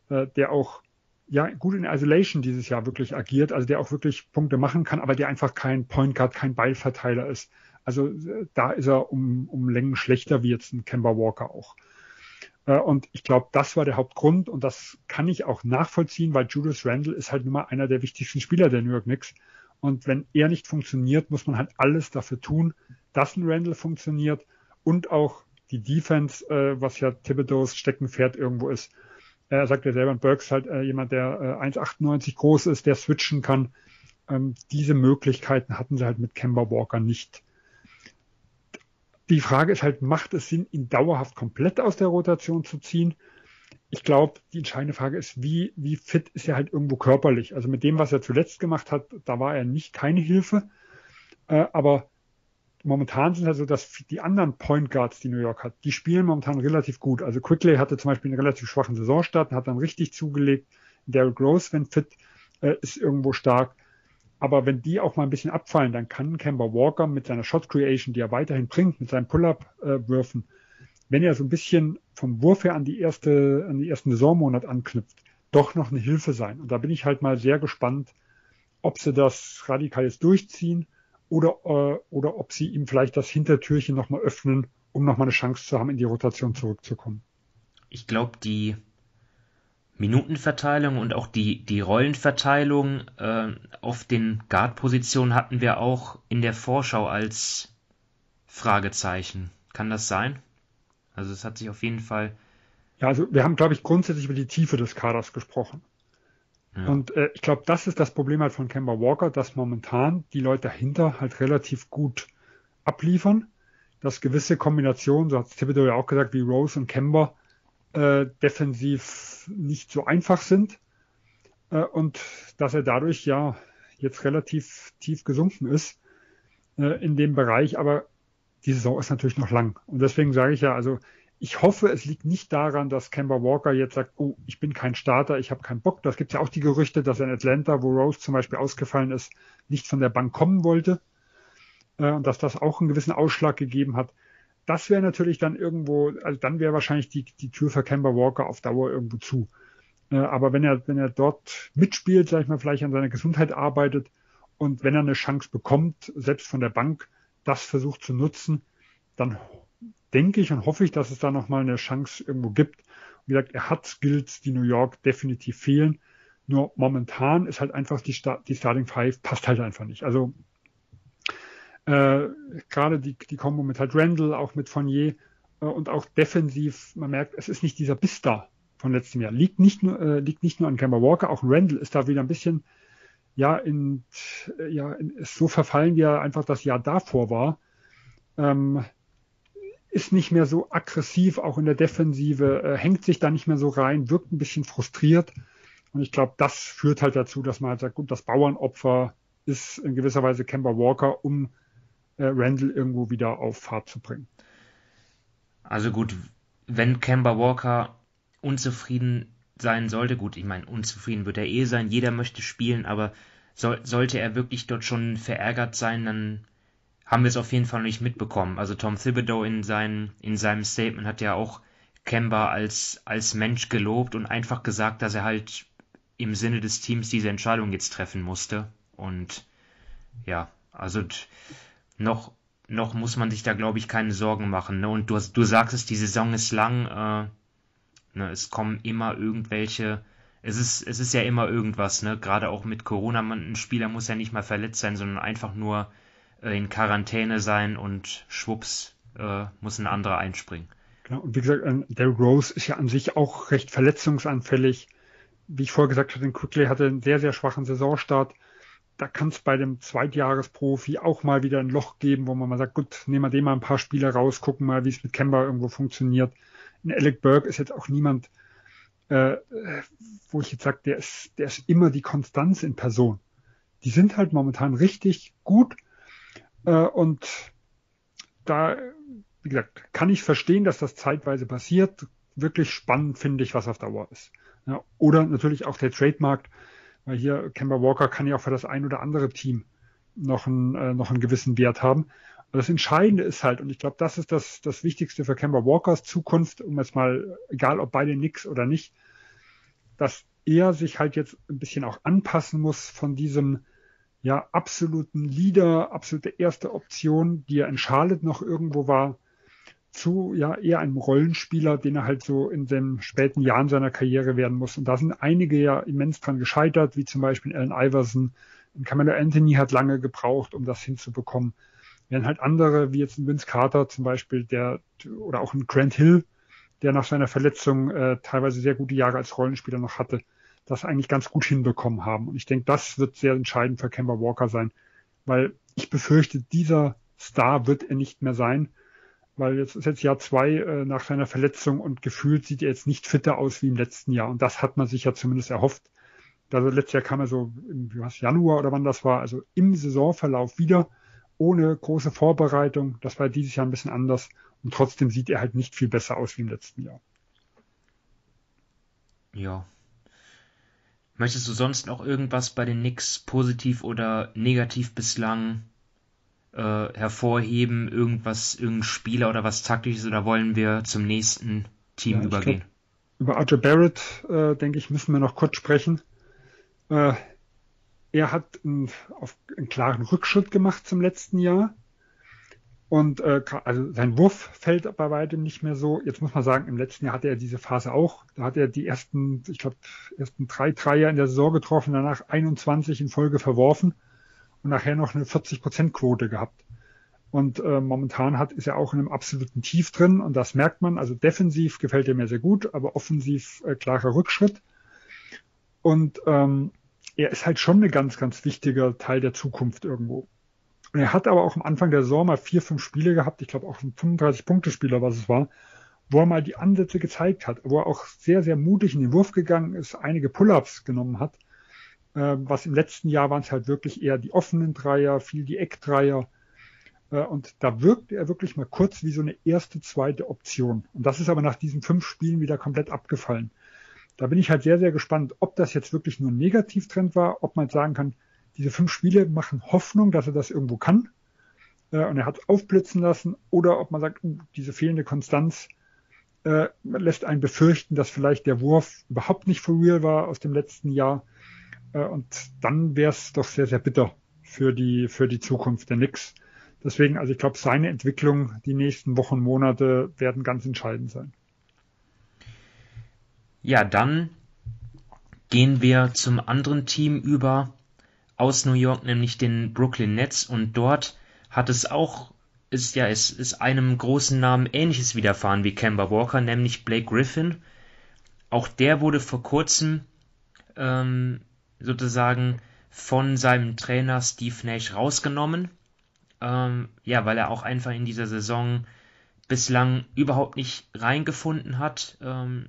äh, der auch ja gut in Isolation dieses Jahr wirklich agiert, also der auch wirklich Punkte machen kann, aber der einfach kein Point Guard, kein Ballverteiler ist. Also äh, da ist er um, um Längen schlechter wie jetzt ein Kemba Walker auch. Äh, und ich glaube, das war der Hauptgrund und das kann ich auch nachvollziehen, weil Julius Randle ist halt nun mal einer der wichtigsten Spieler der New York Knicks. Und wenn er nicht funktioniert, muss man halt alles dafür tun, dass ein Randle funktioniert und auch die Defense, äh, was ja Thibodeaus Steckenpferd irgendwo ist. Er sagt ja selber, Burks halt äh, jemand, der äh, 1,98 groß ist, der switchen kann. Ähm, diese Möglichkeiten hatten sie halt mit Kemba Walker nicht. Die Frage ist halt, macht es Sinn, ihn dauerhaft komplett aus der Rotation zu ziehen? Ich glaube, die entscheidende Frage ist, wie, wie fit ist er halt irgendwo körperlich? Also mit dem, was er zuletzt gemacht hat, da war er nicht keine Hilfe. Äh, aber momentan sind also, dass die anderen Point Guards, die New York hat, die spielen momentan relativ gut. Also Quickly hatte zum Beispiel einen relativ schwachen Saisonstart, hat dann richtig zugelegt. Derrick Rose, wenn fit, äh, ist irgendwo stark. Aber wenn die auch mal ein bisschen abfallen, dann kann Kemba Walker mit seiner Shot Creation, die er weiterhin bringt, mit seinen Pull-Up-Würfen, äh, wenn er so ein bisschen vom Wurf her an die erste, an die ersten Saisonmonat anknüpft, doch noch eine Hilfe sein. Und da bin ich halt mal sehr gespannt, ob sie das radikal jetzt durchziehen oder, äh, oder ob sie ihm vielleicht das Hintertürchen nochmal öffnen, um nochmal eine Chance zu haben, in die Rotation zurückzukommen. Ich glaube, die Minutenverteilung und auch die, die Rollenverteilung äh, auf den Guard-Positionen hatten wir auch in der Vorschau als Fragezeichen. Kann das sein? Also es hat sich auf jeden Fall. Ja, also wir haben, glaube ich, grundsätzlich über die Tiefe des Kaders gesprochen. Und äh, ich glaube, das ist das Problem halt von Kemba Walker, dass momentan die Leute dahinter halt relativ gut abliefern, dass gewisse Kombinationen, so hat Thibodeau ja auch gesagt, wie Rose und Kemba, äh, defensiv nicht so einfach sind äh, und dass er dadurch ja jetzt relativ tief gesunken ist äh, in dem Bereich, aber die Saison ist natürlich noch lang. Und deswegen sage ich ja, also ich hoffe, es liegt nicht daran, dass Kemba Walker jetzt sagt, oh, ich bin kein Starter, ich habe keinen Bock. Das gibt ja auch die Gerüchte, dass er in Atlanta, wo Rose zum Beispiel ausgefallen ist, nicht von der Bank kommen wollte äh, und dass das auch einen gewissen Ausschlag gegeben hat. Das wäre natürlich dann irgendwo, also dann wäre wahrscheinlich die, die Tür für Kemba Walker auf Dauer irgendwo zu. Äh, aber wenn er, wenn er dort mitspielt, sag ich mal, vielleicht an seiner Gesundheit arbeitet und wenn er eine Chance bekommt, selbst von der Bank, das versucht zu nutzen, dann denke ich und hoffe ich, dass es da nochmal eine Chance irgendwo gibt. Wie gesagt, er hat Skills, die New York definitiv fehlen. Nur momentan ist halt einfach die, Sta die Starting Five passt halt einfach nicht. Also äh, gerade die, die Kombo mit halt Randall, auch mit Fournier äh, und auch defensiv, man merkt, es ist nicht dieser Biss da. von letztem Jahr. Liegt nicht nur, äh, liegt nicht nur an Kemba Walker, auch Randall ist da wieder ein bisschen, ja, in, ja, in, ist so verfallen, wie er einfach das Jahr davor war. Ähm, ist nicht mehr so aggressiv, auch in der Defensive, äh, hängt sich da nicht mehr so rein, wirkt ein bisschen frustriert. Und ich glaube, das führt halt dazu, dass man halt sagt, gut, das Bauernopfer ist in gewisser Weise Kemba Walker, um äh, Randall irgendwo wieder auf Fahrt zu bringen. Also gut, wenn Kemba Walker unzufrieden sein sollte, gut, ich meine, unzufrieden wird er eh sein, jeder möchte spielen, aber soll, sollte er wirklich dort schon verärgert sein, dann haben wir es auf jeden Fall nicht mitbekommen. Also Tom Thibodeau in, sein, in seinem Statement hat ja auch Kemba als, als Mensch gelobt und einfach gesagt, dass er halt im Sinne des Teams diese Entscheidung jetzt treffen musste. Und ja, also noch, noch muss man sich da, glaube ich, keine Sorgen machen. Ne? Und du, du sagst es, die Saison ist lang. Äh, ne? Es kommen immer irgendwelche. Es ist, es ist ja immer irgendwas, ne? Gerade auch mit Corona. Man, ein Spieler muss ja nicht mal verletzt sein, sondern einfach nur in Quarantäne sein und schwupps äh, muss ein anderer einspringen. Genau. Und wie gesagt, ähm, Derrick Rose ist ja an sich auch recht verletzungsanfällig. Wie ich vorher gesagt hatte, Quickly hatte einen sehr, sehr schwachen Saisonstart da kann es bei dem Zweitjahresprofi auch mal wieder ein Loch geben, wo man mal sagt, gut, nehmen wir dem mal ein paar Spiele raus, gucken mal, wie es mit Kemba irgendwo funktioniert. In Alec Burke ist jetzt auch niemand, äh, wo ich jetzt sage, der ist, der ist immer die Konstanz in Person. Die sind halt momentan richtig gut äh, und da, wie gesagt, kann ich verstehen, dass das zeitweise passiert. Wirklich spannend finde ich, was auf Dauer ist. Ja, oder natürlich auch der Trademarkt weil hier Kemba Walker kann ja auch für das ein oder andere Team noch einen, äh, noch einen gewissen Wert haben. Aber das Entscheidende ist halt, und ich glaube, das ist das, das Wichtigste für Kemba Walkers Zukunft, um jetzt mal, egal ob beide nix oder nicht, dass er sich halt jetzt ein bisschen auch anpassen muss von diesem ja absoluten Leader, absolute erste Option, die er in Charlotte noch irgendwo war, zu ja eher einem Rollenspieler, den er halt so in den späten Jahren seiner Karriere werden muss. Und da sind einige ja immens dran gescheitert, wie zum Beispiel Allen Iverson. Und Camelo Anthony hat lange gebraucht, um das hinzubekommen. Während halt andere, wie jetzt ein Vince Carter zum Beispiel, der oder auch ein Grant Hill, der nach seiner Verletzung äh, teilweise sehr gute Jahre als Rollenspieler noch hatte, das eigentlich ganz gut hinbekommen haben. Und ich denke, das wird sehr entscheidend für Kemba Walker sein, weil ich befürchte, dieser Star wird er nicht mehr sein weil jetzt ist jetzt Jahr zwei äh, nach seiner Verletzung und gefühlt sieht er jetzt nicht fitter aus wie im letzten Jahr. Und das hat man sich ja zumindest erhofft. Also letztes Jahr kam er so im was, Januar oder wann das war, also im Saisonverlauf wieder, ohne große Vorbereitung. Das war dieses Jahr ein bisschen anders. Und trotzdem sieht er halt nicht viel besser aus wie im letzten Jahr. Ja. Möchtest du sonst noch irgendwas bei den Knicks positiv oder negativ bislang äh, hervorheben, irgendwas, irgendein Spieler oder was taktisches oder wollen wir zum nächsten Team ja, übergehen? Glaub, über Archer Barrett, äh, denke ich, müssen wir noch kurz sprechen. Äh, er hat einen, auf, einen klaren Rückschritt gemacht zum letzten Jahr. Und äh, also sein Wurf fällt bei weitem nicht mehr so. Jetzt muss man sagen, im letzten Jahr hatte er diese Phase auch. Da hat er die ersten, ich glaube, ersten drei Dreier in der Saison getroffen, danach 21 in Folge verworfen und nachher noch eine 40%-Quote gehabt. Und äh, momentan hat, ist er auch in einem absoluten Tief drin und das merkt man. Also defensiv gefällt er mir sehr gut, aber offensiv äh, klarer Rückschritt. Und ähm, er ist halt schon ein ganz, ganz wichtiger Teil der Zukunft irgendwo. Und er hat aber auch am Anfang der Saison mal vier, fünf Spiele gehabt, ich glaube auch ein 35-Punkte-Spieler, was es war, wo er mal die Ansätze gezeigt hat, wo er auch sehr, sehr mutig in den Wurf gegangen ist, einige Pull-ups genommen hat äh, was im letzten Jahr waren es halt wirklich eher die offenen Dreier, viel die Eckdreier. Äh, und da wirkte er wirklich mal kurz wie so eine erste, zweite Option. Und das ist aber nach diesen fünf Spielen wieder komplett abgefallen. Da bin ich halt sehr, sehr gespannt, ob das jetzt wirklich nur ein Negativtrend war, ob man sagen kann, diese fünf Spiele machen Hoffnung, dass er das irgendwo kann. Äh, und er hat aufblitzen lassen. Oder ob man sagt, uh, diese fehlende Konstanz äh, lässt einen befürchten, dass vielleicht der Wurf überhaupt nicht for real war aus dem letzten Jahr äh, und dann wäre es doch sehr, sehr bitter für die, für die Zukunft der Knicks. Deswegen, also ich glaube, seine Entwicklung die nächsten Wochen, Monate werden ganz entscheidend sein. Ja, dann gehen wir zum anderen Team über aus New York, nämlich den Brooklyn Nets. Und dort hat es auch, ist ja, es ist einem großen Namen ähnliches widerfahren wie Kemba Walker, nämlich Blake Griffin auch der wurde vor kurzem ähm, sozusagen von seinem Trainer Steve Nash rausgenommen. Ähm, ja, weil er auch einfach in dieser Saison bislang überhaupt nicht reingefunden hat. Ähm,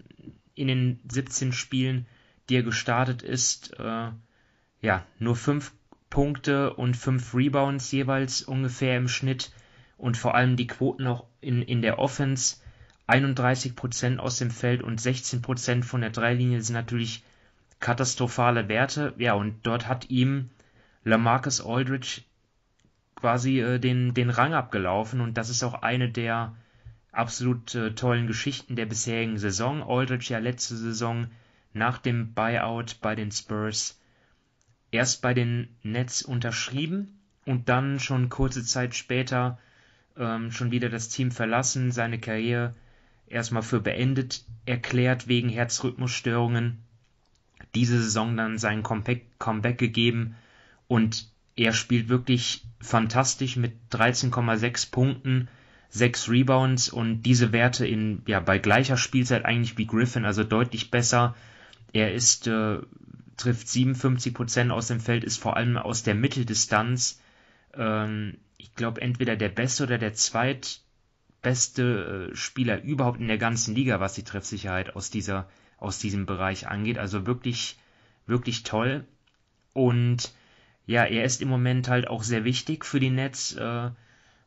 in den 17 Spielen, die er gestartet ist, äh, ja, nur 5 Punkte und 5 Rebounds jeweils ungefähr im Schnitt und vor allem die Quoten auch in, in der Offense. 31% aus dem Feld und 16% von der Dreilinie sind natürlich katastrophale Werte. Ja, und dort hat ihm Lamarcus Aldridge quasi äh, den, den Rang abgelaufen und das ist auch eine der absolut äh, tollen Geschichten der bisherigen Saison. Aldridge ja letzte Saison nach dem Buyout bei den Spurs erst bei den Nets unterschrieben und dann schon kurze Zeit später ähm, schon wieder das Team verlassen, seine Karriere erstmal für beendet erklärt wegen Herzrhythmusstörungen. Diese Saison dann sein Comeback, Comeback gegeben und er spielt wirklich fantastisch mit 13,6 Punkten, 6 Rebounds und diese Werte in ja bei gleicher Spielzeit eigentlich wie Griffin, also deutlich besser. Er ist äh, trifft 57 Prozent aus dem Feld, ist vor allem aus der Mitteldistanz. Ähm, ich glaube entweder der beste oder der zweitbeste äh, Spieler überhaupt in der ganzen Liga, was die Treffsicherheit aus dieser aus diesem Bereich angeht. Also wirklich wirklich toll und ja, er ist im Moment halt auch sehr wichtig für die Nets, äh,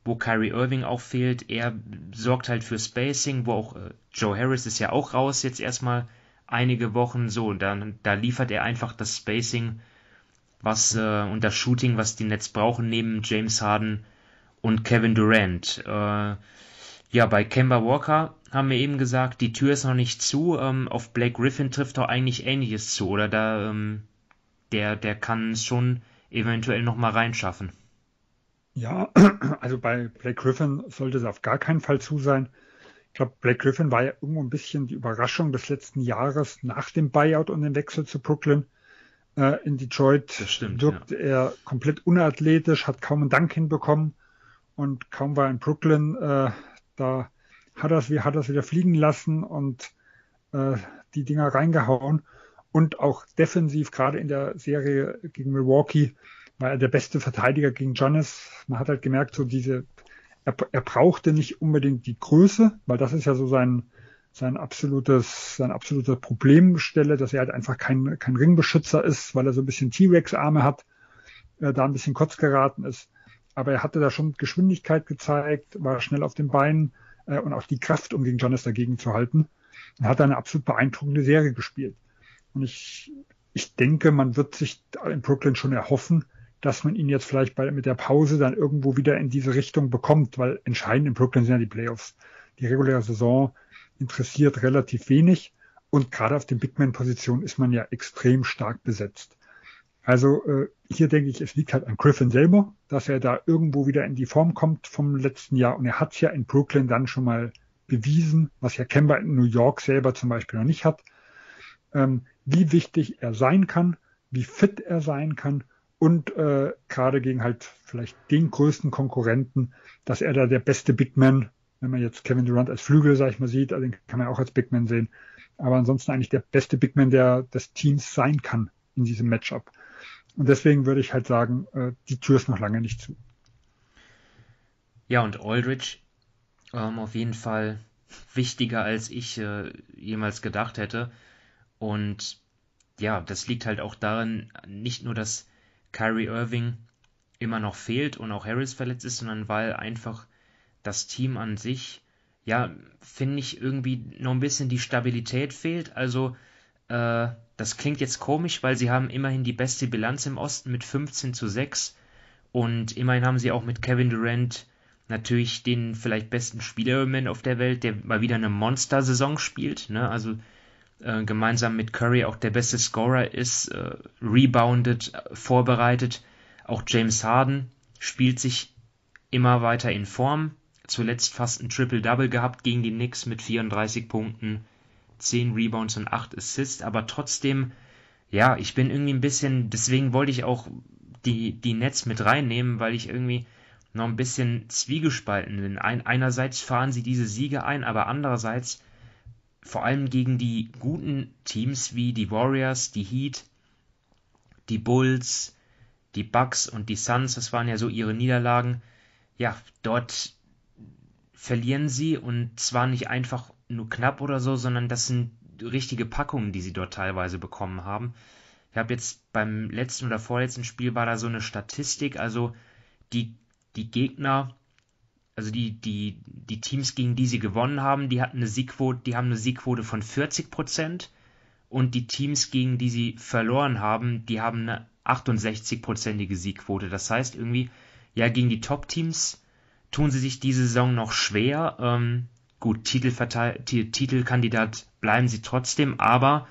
wo Kyrie Irving auch fehlt. Er sorgt halt für Spacing, wo auch äh, Joe Harris ist ja auch raus jetzt erstmal einige Wochen so. Dann da liefert er einfach das Spacing, was äh, und das Shooting, was die Nets brauchen neben James Harden und Kevin Durant. Äh, ja, bei Kemba Walker haben wir eben gesagt, die Tür ist noch nicht zu. Ähm, auf Blake Griffin trifft doch eigentlich Ähnliches zu, oder da ähm, der der kann es schon eventuell noch mal reinschaffen. Ja, (clears throat) also bei Blake Griffin sollte es auf gar keinen Fall zu sein. Ich glaube, Blake Griffin war ja irgendwo ein bisschen die Überraschung des letzten Jahres nach dem Buyout und dem Wechsel zu Brooklyn. Äh, in Detroit stimmt, wirkte ja. er komplett unathletisch, hat kaum einen Dank hinbekommen und kaum war in Brooklyn, äh, da hat er es hat er's wieder fliegen lassen und äh, die Dinger reingehauen und auch defensiv, gerade in der Serie gegen Milwaukee, war er der beste Verteidiger gegen Giannis. Man hat halt gemerkt, so diese, er, er brauchte nicht unbedingt die Größe, weil das ist ja so sein, sein absolutes, sein absoluter Problemstelle, dass er halt einfach kein, kein Ringbeschützer ist, weil er so ein bisschen T-Rex-Arme hat, äh, da ein bisschen kurz geraten ist. Aber er hatte da schon Geschwindigkeit gezeigt, war schnell auf den Beinen äh, und auch die Kraft, um gegen Giannis dagegen zu halten. Er hat eine absolut beeindruckende Serie gespielt. Und ich, ich denke, man wird sich in Brooklyn schon erhoffen, dass man ihn jetzt vielleicht bei, mit der Pause dann irgendwo wieder in diese Richtung bekommt, weil entscheidend in Brooklyn sind ja die Playoffs. Die reguläre Saison interessiert relativ wenig und gerade auf den Bigman-Positionen ist man ja extrem stark besetzt. Also äh, hier denke ich, es liegt halt an Griffin selber, dass er da irgendwo wieder in die Form kommt vom letzten Jahr und er hat es ja in Brooklyn dann schon mal bewiesen, was ja Kemba in New York selber zum Beispiel noch nicht hat ähm, wie wichtig er sein kann, wie fit er sein kann und äh, gerade gegen halt vielleicht den größten Konkurrenten, dass er da der beste Big Man, wenn man jetzt Kevin Durant als Flügel, sag ich mal, sieht, also den kann man auch als Big Man sehen, aber ansonsten eigentlich der beste Big Man, der des Teams sein kann in diesem Matchup. Und deswegen würde ich halt sagen, äh, die Tür ist noch lange nicht zu. Ja, und Aldridge ähm, auf jeden Fall wichtiger, als ich äh, jemals gedacht hätte. Und ja, das liegt halt auch daran, nicht nur, dass Kyrie Irving immer noch fehlt und auch Harris verletzt ist, sondern weil einfach das Team an sich, ja, finde ich irgendwie noch ein bisschen die Stabilität fehlt. Also, äh, das klingt jetzt komisch, weil sie haben immerhin die beste Bilanz im Osten mit 15 zu 6 und immerhin haben sie auch mit Kevin Durant natürlich den vielleicht besten Spieler auf der Welt, der mal wieder eine Monster-Saison spielt. Ne? Also äh, gemeinsam mit Curry auch der beste Scorer ist, äh, rebounded, vorbereitet. Auch James Harden spielt sich immer weiter in Form. Zuletzt fast ein Triple-Double gehabt gegen die Knicks mit 34 Punkten, 10 Rebounds und 8 Assists. Aber trotzdem, ja, ich bin irgendwie ein bisschen, deswegen wollte ich auch die, die Nets mit reinnehmen, weil ich irgendwie noch ein bisschen zwiegespalten bin. Ein, einerseits fahren sie diese Siege ein, aber andererseits vor allem gegen die guten Teams wie die Warriors, die Heat, die Bulls, die Bucks und die Suns, das waren ja so ihre Niederlagen. Ja, dort verlieren sie und zwar nicht einfach nur knapp oder so, sondern das sind richtige Packungen, die sie dort teilweise bekommen haben. Ich habe jetzt beim letzten oder vorletzten Spiel war da so eine Statistik, also die, die Gegner, also die, die, die Teams, gegen die sie gewonnen haben, die hatten eine Siegquote, die haben eine Siegquote von 40 Prozent und die Teams, gegen die sie verloren haben, die haben eine 68-prozentige Siegquote. Das heißt irgendwie, ja, gegen die Top-Teams tun sie sich diese Saison noch schwer. Ähm, gut, Titelkandidat bleiben sie trotzdem, aber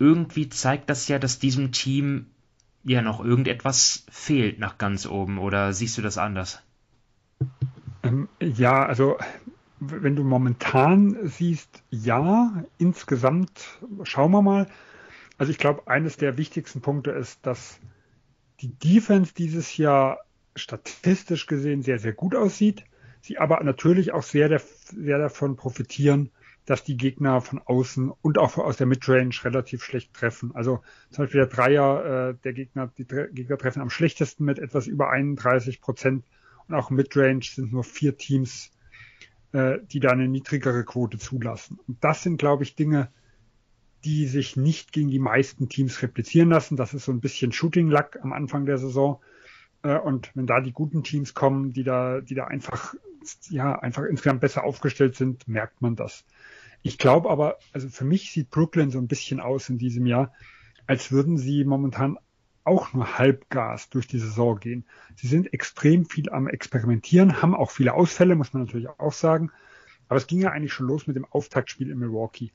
irgendwie zeigt das ja, dass diesem Team ja noch irgendetwas fehlt nach ganz oben. Oder siehst du das anders? Ähm, ja, also wenn du momentan siehst, ja, insgesamt schauen wir mal. Also ich glaube, eines der wichtigsten Punkte ist, dass die Defense dieses Jahr statistisch gesehen sehr, sehr gut aussieht. Sie aber natürlich auch sehr, sehr davon profitieren, dass die Gegner von außen und auch aus der Midrange relativ schlecht treffen. Also zum Beispiel der Dreier äh, der Gegner, die Gegner treffen am schlechtesten mit etwas über 31 Prozent und auch Midrange sind nur vier Teams, äh, die da eine niedrigere Quote zulassen. Und das sind, glaube ich, Dinge, die sich nicht gegen die meisten Teams replizieren lassen. Das ist so ein bisschen Shooting Luck am Anfang der Saison. Äh, und wenn da die guten Teams kommen, die da, die da einfach, ja, einfach insgesamt besser aufgestellt sind, merkt man das. Ich glaube aber, also für mich sieht Brooklyn so ein bisschen aus in diesem Jahr, als würden sie momentan auch nur Halbgas durch die Saison gehen. Sie sind extrem viel am Experimentieren, haben auch viele Ausfälle, muss man natürlich auch sagen. Aber es ging ja eigentlich schon los mit dem Auftaktspiel in Milwaukee.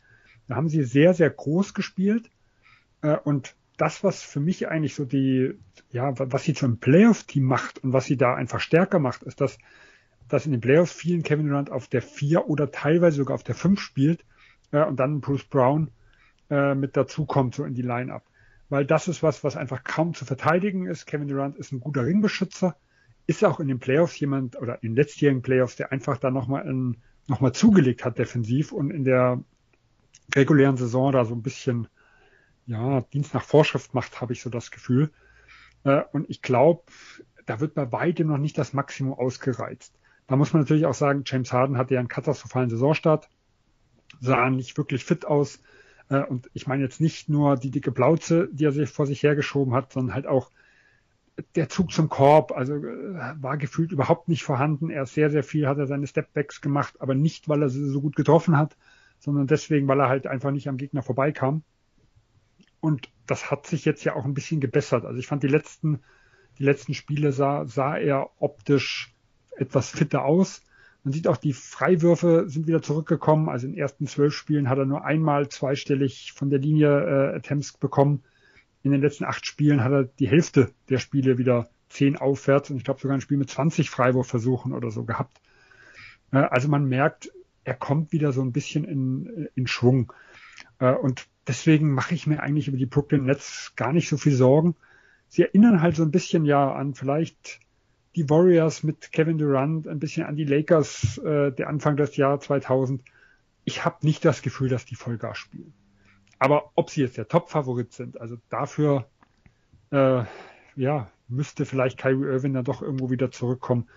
Da haben sie sehr, sehr groß gespielt. Äh, und das, was für mich eigentlich so die, ja, was sie zu einem Playoff-Team macht und was sie da einfach stärker macht, ist, dass, dass in den Playoffs vielen Kevin Durant auf der 4 oder teilweise sogar auf der 5 spielt äh, und dann Bruce Brown äh, mit dazukommt, so in die Line-Up weil das ist was, was einfach kaum zu verteidigen ist. Kevin Durant ist ein guter Ringbeschützer, ist auch in den Playoffs jemand oder in den letztjährigen Playoffs, der einfach da nochmal noch zugelegt hat defensiv und in der regulären Saison da so ein bisschen ja, Dienst nach Vorschrift macht, habe ich so das Gefühl. Äh, und ich glaube, da wird bei weitem noch nicht das Maximum ausgereizt. Da muss man natürlich auch sagen, James Harden hatte ja einen katastrophalen Saisonstart, sah nicht wirklich fit aus, äh, und ich meine jetzt nicht nur die dicke Plauze, die er sich vor sich hergeschoben hat, sondern halt auch der Zug zum Korb, also äh, war gefühlt überhaupt nicht vorhanden. Er ist sehr, sehr viel, hat er seine Stepbacks gemacht, aber nicht, weil er sie so gut getroffen hat, sondern deswegen, weil er halt einfach nicht am Gegner vorbeikam. Und das hat sich jetzt ja auch ein bisschen gebessert. Also ich fand die letzten, die letzten Spiele sah, sah er optisch etwas fitter aus. Man sieht auch, die Freiwürfe sind wieder zurückgekommen. Also in den ersten zwölf Spielen hat er nur einmal zweistellig von der Linie äh, Attempts bekommen. In den letzten acht Spielen hat er die Hälfte der Spiele wieder zehn aufwärts und ich glaube sogar ein Spiel mit 20 Freiwurfversuchen oder so gehabt. Äh, also man merkt, er kommt wieder so ein bisschen in, in Schwung. Äh, und deswegen mache ich mir eigentlich über die Brooklyn Nets gar nicht so viel Sorgen. Sie erinnern halt so ein bisschen ja an vielleicht die Warriors mit Kevin Durant, ein bisschen an die Lakers äh, der Anfang des Jahres 2000. Ich habe nicht das Gefühl, dass die Vollgas spielen. Aber ob sie jetzt der Top-Favorit sind, also dafür äh, ja, müsste vielleicht Kyrie Irving dann doch irgendwo wieder zurückkommen.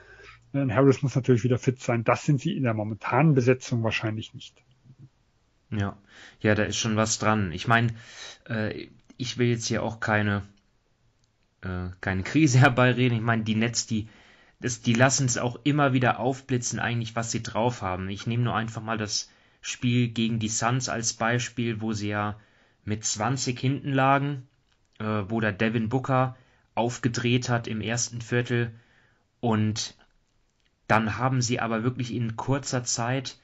Und Harris muss natürlich wieder fit sein. Das sind sie in der momentanen Besetzung wahrscheinlich nicht. Ja, ja, da ist schon was dran. Ich meine, äh, ich will jetzt hier auch keine äh, keine Krise (laughs) herbeireden. Ich meine, die Netz, die, das, die lassen es auch immer wieder aufblitzen, eigentlich, was sie drauf haben. Ich nehme nur einfach mal das Spiel gegen die Suns als Beispiel, wo sie ja mit 20 hinten lagen, äh, wo der Devin Booker aufgedreht hat im ersten Viertel und dann haben sie aber wirklich in kurzer Zeit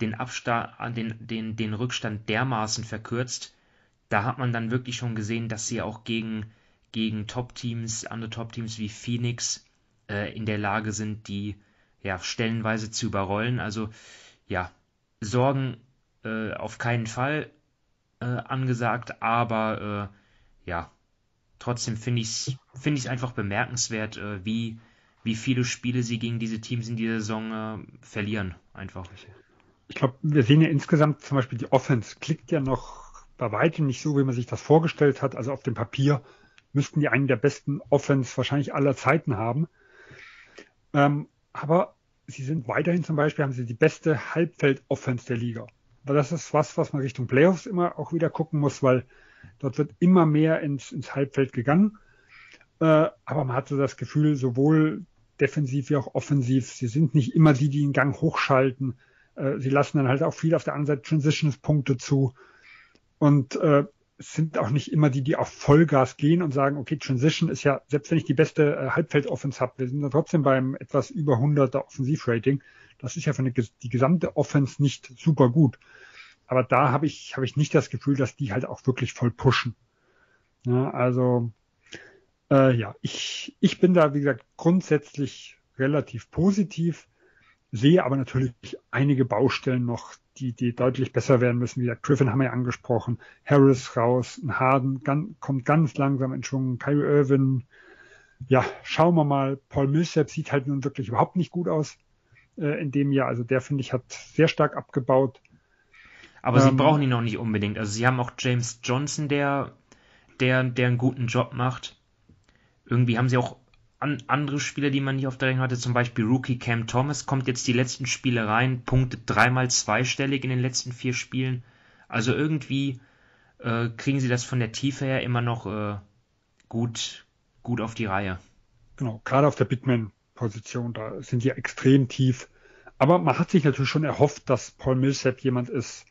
den Abstand, den, den, den Rückstand dermaßen verkürzt. Da hat man dann wirklich schon gesehen, dass sie auch gegen gegen Top-Teams, andere Top-Teams wie Phoenix äh, in der Lage sind, die ja stellenweise zu überrollen. Also ja, Sorgen äh, auf keinen Fall äh, angesagt, aber äh, ja, trotzdem finde ich es find ich's einfach bemerkenswert, äh, wie, wie viele Spiele sie gegen diese Teams in dieser Saison äh, verlieren. Einfach. ich glaube, wir sehen ja insgesamt zum Beispiel die Offense klickt ja noch bei weitem nicht so, wie man sich das vorgestellt hat. Also auf dem Papier müssten die einen der besten Offense wahrscheinlich aller Zeiten haben. Ähm, aber sie sind weiterhin zum Beispiel, haben sie die beste Halbfeld-Offense der Liga. Aber das ist was, was man Richtung Playoffs immer auch wieder gucken muss, weil dort wird immer mehr ins, ins Halbfeld gegangen. Äh, aber man hat so das Gefühl, sowohl defensiv wie auch offensiv, sie sind nicht immer die, die den Gang hochschalten. Äh, sie lassen dann halt auch viel auf der anderen Seite Transitions-Punkte zu. Und äh, sind auch nicht immer die, die auf Vollgas gehen und sagen, okay, Transition ist ja, selbst wenn ich die beste äh, Halbfeld-Offense habe, wir sind da trotzdem beim etwas über 100er Offensivrating. Das ist ja für eine, die gesamte Offense nicht super gut. Aber da habe ich, habe ich nicht das Gefühl, dass die halt auch wirklich voll pushen. Ja, also, äh, ja, ich, ich bin da, wie gesagt, grundsätzlich relativ positiv, sehe aber natürlich einige Baustellen noch, die, die deutlich besser werden müssen. Wie gesagt, Griffin haben wir ja angesprochen, Harris raus, ein Harden ganz, kommt ganz langsam in Schwung, Kyrie Irvin, ja, schauen wir mal. Paul Millsap sieht halt nun wirklich überhaupt nicht gut aus äh, in dem Jahr. Also der, finde ich, hat sehr stark abgebaut. Aber ähm, sie brauchen ihn noch nicht unbedingt. Also sie haben auch James Johnson, der, der, der einen guten Job macht. Irgendwie haben sie auch an, andere Spieler, die man nicht auf der Rechnung hatte, zum Beispiel Rookie Cam Thomas, kommt jetzt die letzten Spiele rein, Punkte dreimal zweistellig in den letzten vier Spielen. Also irgendwie äh, kriegen sie das von der Tiefe her immer noch äh, gut, gut auf die Reihe. Genau, gerade auf der Bitman-Position, da sind die extrem tief. Aber man hat sich natürlich schon erhofft, dass Paul Millsap jemand ist,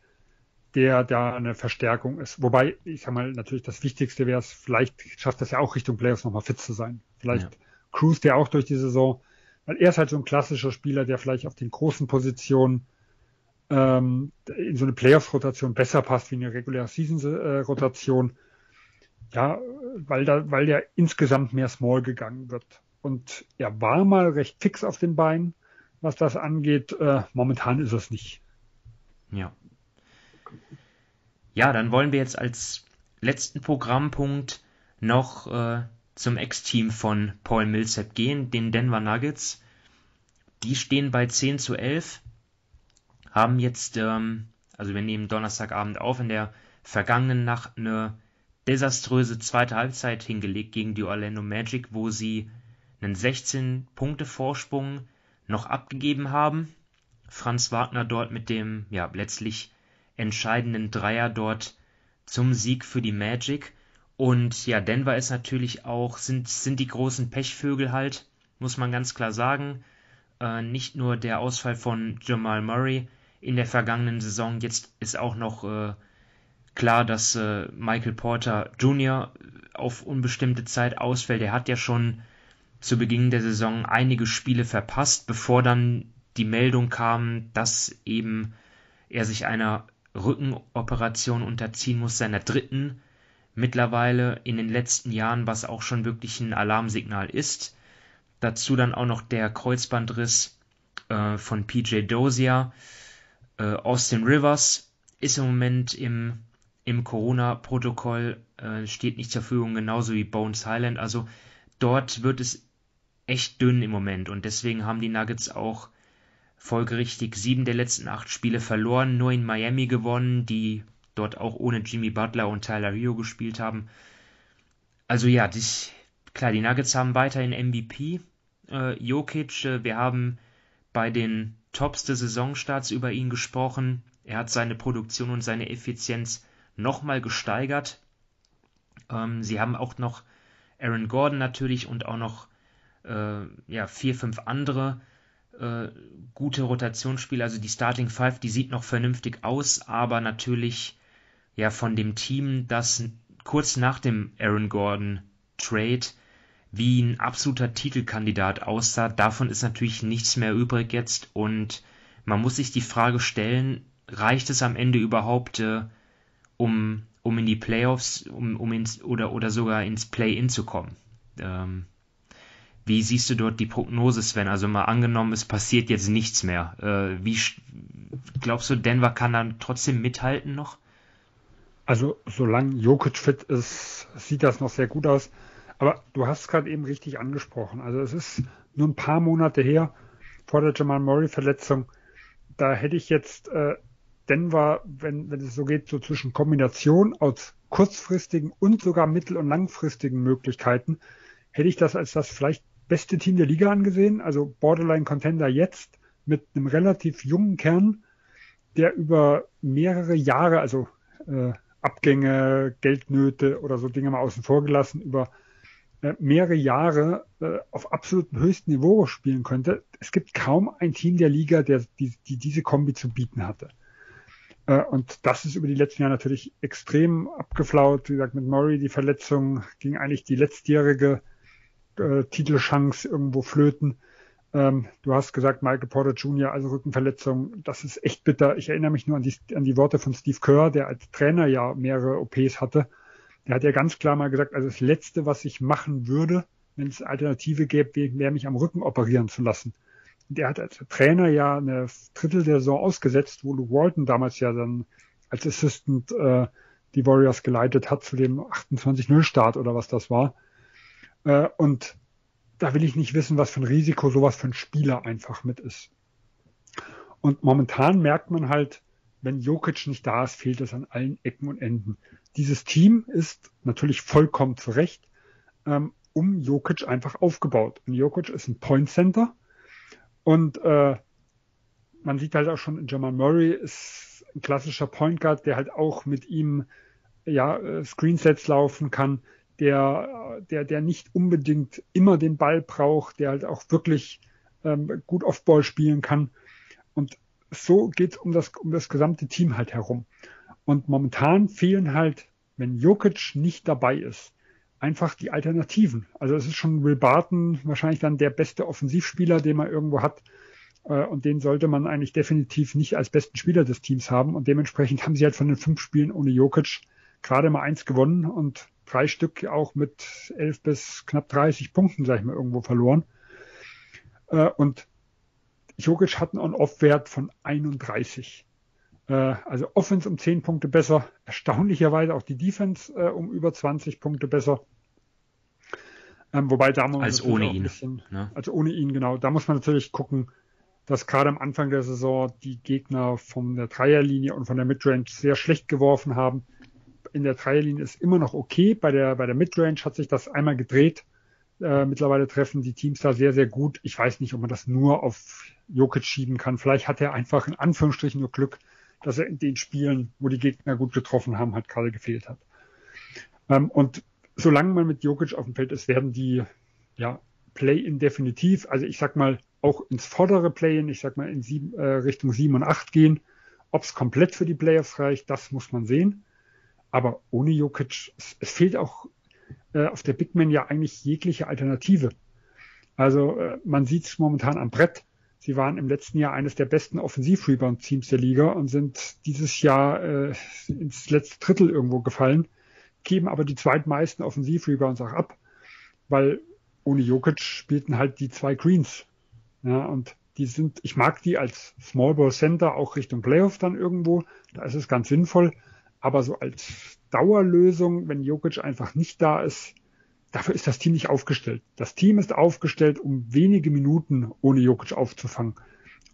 der da eine Verstärkung ist. Wobei, ich sag mal, natürlich das Wichtigste wäre es, vielleicht schafft das ja auch Richtung Playoffs nochmal fit zu sein. Vielleicht ja. Cruist er auch durch die Saison, weil er ist halt so ein klassischer Spieler, der vielleicht auf den großen Positionen ähm, in so eine Playoffs-Rotation besser passt wie eine reguläre Season-Rotation. Ja, weil da, weil der insgesamt mehr Small gegangen wird. Und er war mal recht fix auf den Beinen, was das angeht. Äh, momentan ist es nicht. Ja. Ja, dann wollen wir jetzt als letzten Programmpunkt noch äh, zum Ex-Team von Paul Millsap gehen, den Denver Nuggets. Die stehen bei 10 zu 11, haben jetzt, ähm, also wir nehmen Donnerstagabend auf, in der vergangenen Nacht eine desaströse zweite Halbzeit hingelegt gegen die Orlando Magic, wo sie einen 16-Punkte-Vorsprung noch abgegeben haben. Franz Wagner dort mit dem ja letztlich entscheidenden Dreier dort zum Sieg für die Magic. Und ja, Denver ist natürlich auch, sind, sind die großen Pechvögel halt, muss man ganz klar sagen. Äh, nicht nur der Ausfall von Jamal Murray in der vergangenen Saison, jetzt ist auch noch äh, klar, dass äh, Michael Porter Jr. auf unbestimmte Zeit ausfällt. Er hat ja schon zu Beginn der Saison einige Spiele verpasst, bevor dann die Meldung kam, dass eben er sich einer Rückenoperation unterziehen muss, seiner dritten mittlerweile in den letzten Jahren, was auch schon wirklich ein Alarmsignal ist. Dazu dann auch noch der Kreuzbandriss äh, von PJ Dozier. Äh, Austin Rivers ist im Moment im, im Corona-Protokoll, äh, steht nicht zur Verfügung, genauso wie Bones Highland. Also dort wird es echt dünn im Moment und deswegen haben die Nuggets auch folgerichtig sieben der letzten acht Spiele verloren, nur in Miami gewonnen, die dort auch ohne Jimmy Butler und Tyler Rio gespielt haben. Also ja, das, klar, die Nuggets haben weiterhin MVP. Äh, Jokic, äh, wir haben bei den Tops des Saisonstarts über ihn gesprochen. Er hat seine Produktion und seine Effizienz nochmal gesteigert. Ähm, sie haben auch noch Aaron Gordon natürlich und auch noch äh, ja, vier, fünf andere äh, gute Rotationsspieler. Also die Starting Five, die sieht noch vernünftig aus, aber natürlich ja von dem Team, das kurz nach dem Aaron Gordon Trade wie ein absoluter Titelkandidat aussah, davon ist natürlich nichts mehr übrig jetzt und man muss sich die Frage stellen, reicht es am Ende überhaupt, äh, um, um in die Playoffs um, um ins, oder, oder sogar ins Play-In zu kommen? Ähm, wie siehst du dort die Prognose, Sven? Also mal angenommen, es passiert jetzt nichts mehr. Äh, wie glaubst du, Denver kann dann trotzdem mithalten noch? Also solange Jokic fit ist, sieht das noch sehr gut aus. Aber du hast es gerade eben richtig angesprochen. Also es ist nur ein paar Monate her vor der Jamal Murray Verletzung. da hätte ich jetzt äh, Denver, wenn, wenn es so geht, so zwischen Kombination aus kurzfristigen und sogar mittel- und langfristigen Möglichkeiten, hätte ich das als das vielleicht beste Team der Liga angesehen, also Borderline Contender jetzt mit einem relativ jungen Kern, der über mehrere Jahre, also äh, Abgänge, Geldnöte oder so Dinge mal außen vor gelassen, über äh, mehrere Jahre äh, auf absolutem höchstem Niveau spielen könnte. Es gibt kaum ein Team der Liga, der die, die diese Kombi zu bieten hatte. Äh, und das ist über die letzten Jahre natürlich extrem abgeflaut. Wie gesagt, mit Murray die Verletzung ging eigentlich die letztjährige äh, Titelchance irgendwo flöten. Ähm, du hast gesagt, Michael Porter Jr., also Rückenverletzung, das ist echt bitter. Ich erinnere mich nur an die, an die Worte von Steve Kerr, der als Trainer ja mehrere OPs hatte. Der hat ja ganz klar mal gesagt, also das Letzte, was ich machen würde, wenn es Alternative gäbe, wäre mich am Rücken operieren zu lassen. Der hat als Trainer ja eine Drittel der Saison ausgesetzt, wo Luke Walton damals ja dann als Assistant äh, die Warriors geleitet hat zu dem 28-0-Start oder was das war. Äh, und da will ich nicht wissen, was für ein Risiko sowas für ein Spieler einfach mit ist. Und momentan merkt man halt, wenn Jokic nicht da ist, fehlt es an allen Ecken und Enden. Dieses Team ist natürlich vollkommen zurecht ähm, um Jokic einfach aufgebaut. Und Jokic ist ein Point Center und äh, man sieht halt auch schon, Jamal Murray ist ein klassischer Point Guard, der halt auch mit ihm ja äh, Screensets laufen kann, der, der, der nicht unbedingt immer den Ball braucht, der halt auch wirklich ähm, gut Offball spielen kann. Und so geht es um das, um das gesamte Team halt herum. Und momentan fehlen halt, wenn Jokic nicht dabei ist, einfach die Alternativen. Also es ist schon Will Barton wahrscheinlich dann der beste Offensivspieler, den man irgendwo hat. Äh, und den sollte man eigentlich definitiv nicht als besten Spieler des Teams haben. Und dementsprechend haben sie halt von den fünf Spielen ohne Jokic gerade mal eins gewonnen und drei Stück auch mit elf bis knapp 30 Punkten, sag ich mal, irgendwo verloren. Äh, und Jokic hat einen On-Off-Wert von 31. Äh, also Offense um 10 Punkte besser, erstaunlicherweise auch die Defense äh, um über 20 Punkte besser. Ähm, wobei da muss als ohne ihn. Bisschen, ne? Also ohne ihn, genau. Da muss man natürlich gucken, dass gerade am Anfang der Saison die Gegner von der Dreierlinie und von der Midrange sehr schlecht geworfen haben in der Dreierlinie ist immer noch okay. Bei der, bei der Midrange hat sich das einmal gedreht. Äh, mittlerweile treffen die Teams da sehr, sehr gut. Ich weiß nicht, ob man das nur auf Jokic schieben kann. Vielleicht hat er einfach in Anführungsstrichen nur Glück, dass er in den Spielen, wo die Gegner gut getroffen haben, halt gerade gefehlt hat. Ähm, und solange man mit Jokic auf dem Feld ist, werden die ja, Play-in definitiv, also ich sag mal, auch ins vordere Play-in, ich sag mal in sieben, äh, Richtung 7 und 8 gehen. Ob es komplett für die Playoffs reicht, das muss man sehen. Aber ohne Jokic, es, es fehlt auch äh, auf der Big Man ja eigentlich jegliche Alternative. Also äh, man sieht es momentan am Brett. Sie waren im letzten Jahr eines der besten Offensiv-Rebound-Teams der Liga und sind dieses Jahr äh, ins letzte Drittel irgendwo gefallen, geben aber die zweitmeisten Offensiv-Rebounds auch ab, weil ohne Jokic spielten halt die zwei Greens. Ja, und die sind, ich mag die als Small Ball Center auch Richtung Playoff dann irgendwo. Da ist es ganz sinnvoll. Aber so als Dauerlösung, wenn Jokic einfach nicht da ist, dafür ist das Team nicht aufgestellt. Das Team ist aufgestellt, um wenige Minuten ohne Jokic aufzufangen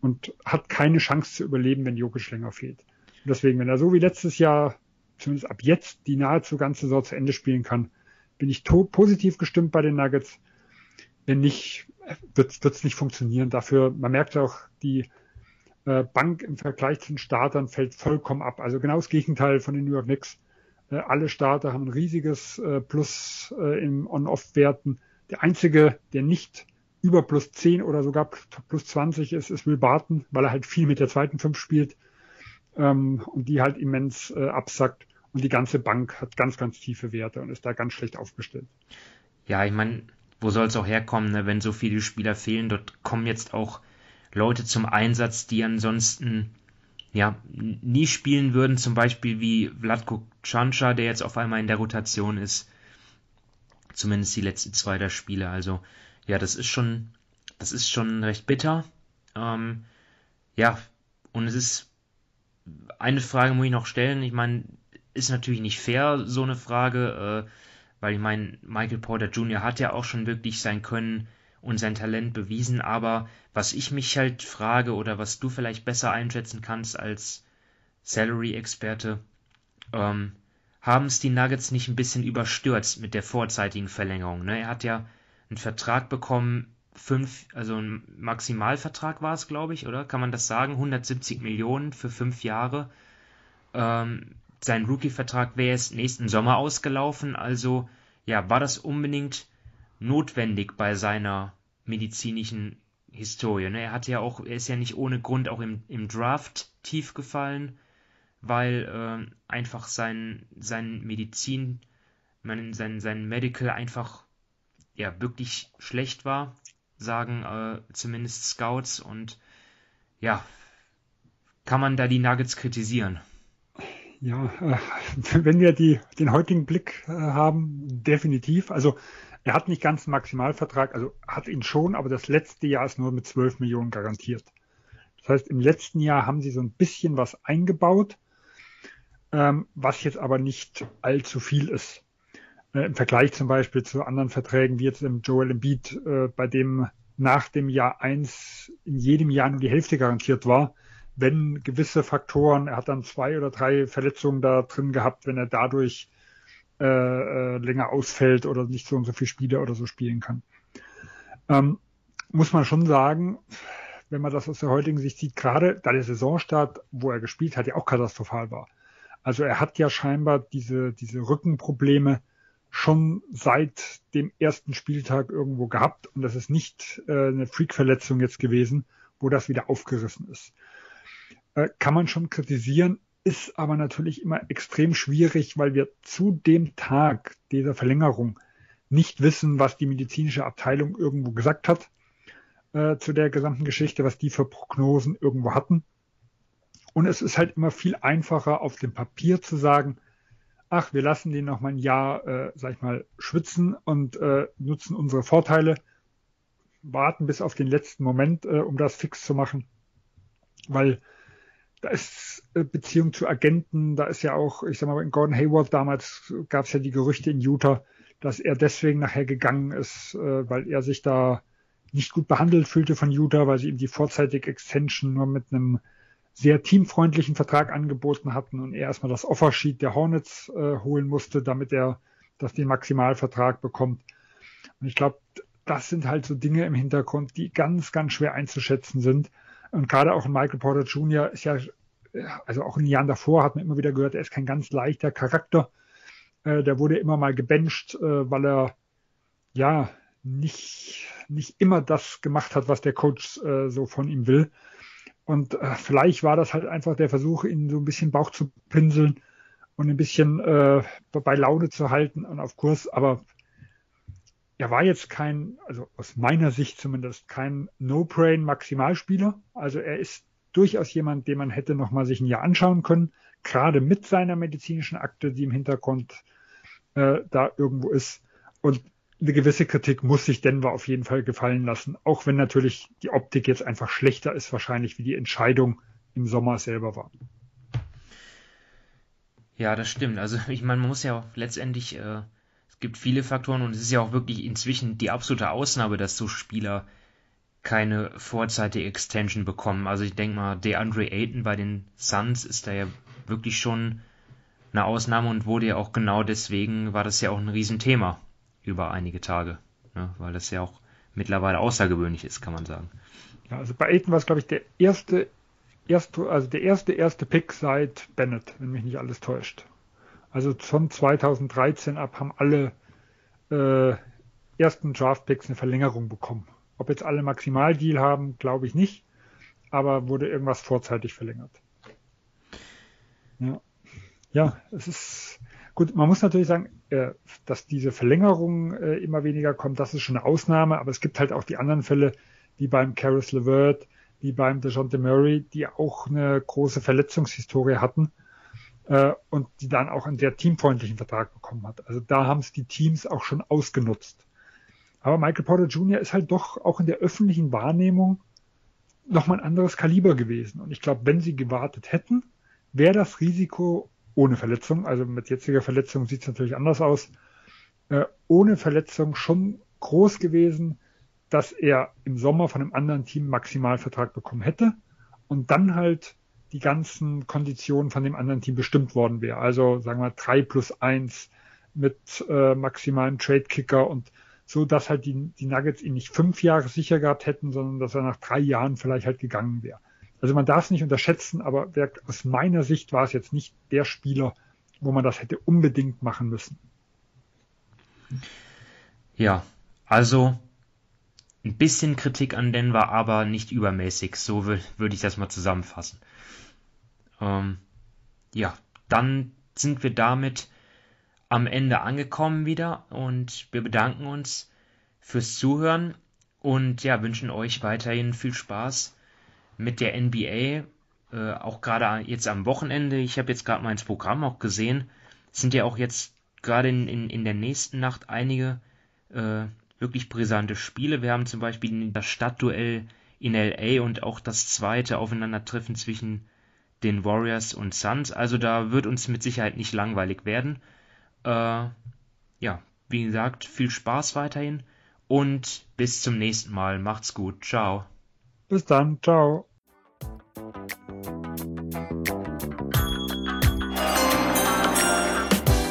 und hat keine Chance zu überleben, wenn Jokic länger fehlt. Und deswegen, wenn er so wie letztes Jahr, zumindest ab jetzt, die nahezu ganze Saison zu Ende spielen kann, bin ich positiv gestimmt bei den Nuggets. Wenn nicht, wird es nicht funktionieren. Dafür, man merkt auch, die Bank im Vergleich zu den Startern fällt vollkommen ab. Also genau das Gegenteil von den New York Knicks. Äh, alle Starter haben ein riesiges äh, Plus äh, im On-Off-Werten. Der einzige, der nicht über plus 10 oder sogar plus 20 ist, ist Will Barton, weil er halt viel mit der zweiten Fünf spielt ähm, und die halt immens äh, absackt. Und die ganze Bank hat ganz, ganz tiefe Werte und ist da ganz schlecht aufgestellt. Ja, ich meine, wo soll es auch herkommen, ne? wenn so viele Spieler fehlen? Dort kommen jetzt auch Leute zum Einsatz, die ansonsten ja nie spielen würden, zum Beispiel wie Vladko Chancha, der jetzt auf einmal in der Rotation ist. Zumindest die letzten zwei der Spiele. Also ja, das ist schon, das ist schon recht bitter. Ähm, ja, und es ist eine Frage muss ich noch stellen. Ich meine, ist natürlich nicht fair, so eine Frage, äh, weil ich meine, Michael Porter Jr. hat ja auch schon wirklich sein Können und sein Talent bewiesen. Aber was ich mich halt frage oder was du vielleicht besser einschätzen kannst als Salary-Experte, ähm, haben es die Nuggets nicht ein bisschen überstürzt mit der vorzeitigen Verlängerung. Ne? Er hat ja einen Vertrag bekommen, fünf, also ein Maximalvertrag war es, glaube ich, oder? Kann man das sagen? 170 Millionen für fünf Jahre. Ähm, sein Rookie-Vertrag wäre jetzt nächsten Sommer ausgelaufen, also ja, war das unbedingt notwendig bei seiner medizinischen Historie. Ne? Er hat ja auch, er ist ja nicht ohne Grund auch im, im Draft tief gefallen weil äh, einfach sein, sein Medizin, mein, sein, sein Medical einfach ja wirklich schlecht war, sagen äh, zumindest Scouts und ja, kann man da die Nuggets kritisieren? Ja, äh, (laughs) wenn wir die, den heutigen Blick äh, haben, definitiv. Also er hat nicht ganz einen Maximalvertrag, also hat ihn schon, aber das letzte Jahr ist nur mit 12 Millionen garantiert. Das heißt, im letzten Jahr haben sie so ein bisschen was eingebaut, ähm, was jetzt aber nicht allzu viel ist. Äh, Im Vergleich zum Beispiel zu anderen Verträgen, wie jetzt im Joel Embiid, äh, bei dem nach dem Jahr eins in jedem Jahr nur die Hälfte garantiert war, wenn gewisse Faktoren, er hat dann zwei oder drei Verletzungen da drin gehabt, wenn er dadurch äh, äh, länger ausfällt oder nicht so und so viele Spiele oder so spielen kann. Ähm, muss man schon sagen, wenn man das aus der heutigen Sicht sieht, gerade da der Saisonstart, wo er gespielt hat, ja auch katastrophal war. Also er hat ja scheinbar diese, diese Rückenprobleme schon seit dem ersten Spieltag irgendwo gehabt und das ist nicht äh, eine Freak-Verletzung jetzt gewesen, wo das wieder aufgerissen ist. Äh, kann man schon kritisieren, ist aber natürlich immer extrem schwierig, weil wir zu dem Tag dieser Verlängerung nicht wissen, was die medizinische Abteilung irgendwo gesagt hat äh, zu der gesamten Geschichte, was die für Prognosen irgendwo hatten. Und es ist halt immer viel einfacher, auf dem Papier zu sagen, ach, wir lassen den noch mal ein Jahr, äh, sag ich mal, schwitzen und äh, nutzen unsere Vorteile, warten bis auf den letzten Moment, äh, um das fix zu machen. Weil da ist äh, Beziehung zu Agenten, da ist ja auch, ich sag mal, in Gordon Hayward damals gab es ja die Gerüchte in Utah, dass er deswegen nachher gegangen ist, äh, weil er sich da nicht gut behandelt fühlte von Utah, weil sie ihm die vorzeitige Extension nur mit einem sehr teamfreundlichen Vertrag angeboten hatten und er erstmal das Offersheet der Hornets äh, holen musste, damit er das den Maximalvertrag bekommt. Und ich glaube, das sind halt so Dinge im Hintergrund, die ganz, ganz schwer einzuschätzen sind. Und gerade auch Michael Porter Jr. ist ja, also auch in den Jahren davor hat man immer wieder gehört, er ist kein ganz leichter Charakter. Äh, der wurde immer mal gebencht, äh, weil er ja nicht, nicht immer das gemacht hat, was der Coach äh, so von ihm will. Und äh, vielleicht war das halt einfach der Versuch, ihn so ein bisschen Bauch zu pinseln und ein bisschen äh, bei Laune zu halten und auf Kurs. Aber er war jetzt kein, also aus meiner Sicht zumindest, kein No-Brain-Maximalspieler. Also er ist durchaus jemand, den man hätte noch mal sich ein Jahr anschauen können, gerade mit seiner medizinischen Akte, die im Hintergrund äh, da irgendwo ist. Und eine gewisse Kritik muss sich Denver auf jeden Fall gefallen lassen, auch wenn natürlich die Optik jetzt einfach schlechter ist, wahrscheinlich wie die Entscheidung im Sommer selber war. Ja, das stimmt. Also (laughs) ich meine, man muss ja letztendlich, äh, gibt viele Faktoren und es ist ja auch wirklich inzwischen die absolute Ausnahme, dass so Spieler keine vorzeitige Extension bekommen. Also ich denke mal, DeAndre Ayton bei den Suns ist da ja wirklich schon eine Ausnahme und wurde ja auch genau deswegen, war das ja auch ein Riesenthema über einige Tage, ne? weil das ja auch mittlerweile außergewöhnlich ist, kann man sagen. Ja, also bei Aiton war es, glaube ich, der erste, erste, also der erste, erste Pick seit Bennett, wenn mich nicht alles täuscht. Also von 2013 ab haben alle äh, ersten Draft-Picks eine Verlängerung bekommen. Ob jetzt alle Maximaldeal haben, glaube ich nicht, aber wurde irgendwas vorzeitig verlängert. Ja, ja es ist Gut, man muss natürlich sagen, äh, dass diese Verlängerung äh, immer weniger kommt, das ist schon eine Ausnahme, aber es gibt halt auch die anderen Fälle, wie beim Caris LeVert, wie beim DeJounte Murray, die auch eine große Verletzungshistorie hatten äh, und die dann auch einen sehr teamfreundlichen Vertrag bekommen hat. Also da haben es die Teams auch schon ausgenutzt. Aber Michael Porter Jr. ist halt doch auch in der öffentlichen Wahrnehmung nochmal ein anderes Kaliber gewesen. Und ich glaube, wenn sie gewartet hätten, wäre das Risiko ohne Verletzung. Also mit jetziger Verletzung sieht es natürlich anders aus. Äh, ohne Verletzung schon groß gewesen, dass er im Sommer von einem anderen Team Maximalvertrag bekommen hätte und dann halt die ganzen Konditionen von dem anderen Team bestimmt worden wäre. Also sagen wir drei plus eins mit äh, maximalem Trade-Kicker und so, dass halt die, die Nuggets ihn nicht fünf Jahre sicher gehabt hätten, sondern dass er nach drei Jahren vielleicht halt gegangen wäre. Also man darf es nicht unterschätzen, aber wer, aus meiner Sicht war es jetzt nicht der Spieler, wo man das hätte unbedingt machen müssen. Ja, also ein bisschen Kritik an Denver, aber nicht übermäßig. So würde ich das mal zusammenfassen. Ähm, ja, dann sind wir damit am Ende angekommen wieder und wir bedanken uns fürs Zuhören und ja, wünschen euch weiterhin viel Spaß mit der NBA. Äh, auch gerade jetzt am Wochenende. Ich habe jetzt gerade mal ins Programm auch gesehen. Sind ja auch jetzt gerade in, in, in der nächsten Nacht einige äh, wirklich brisante Spiele. Wir haben zum Beispiel das Stadtduell in LA und auch das zweite Aufeinandertreffen zwischen den Warriors und Suns. Also da wird uns mit Sicherheit nicht langweilig werden. Äh, ja, wie gesagt, viel Spaß weiterhin und bis zum nächsten Mal. Macht's gut. Ciao. Bis dann. Ciao.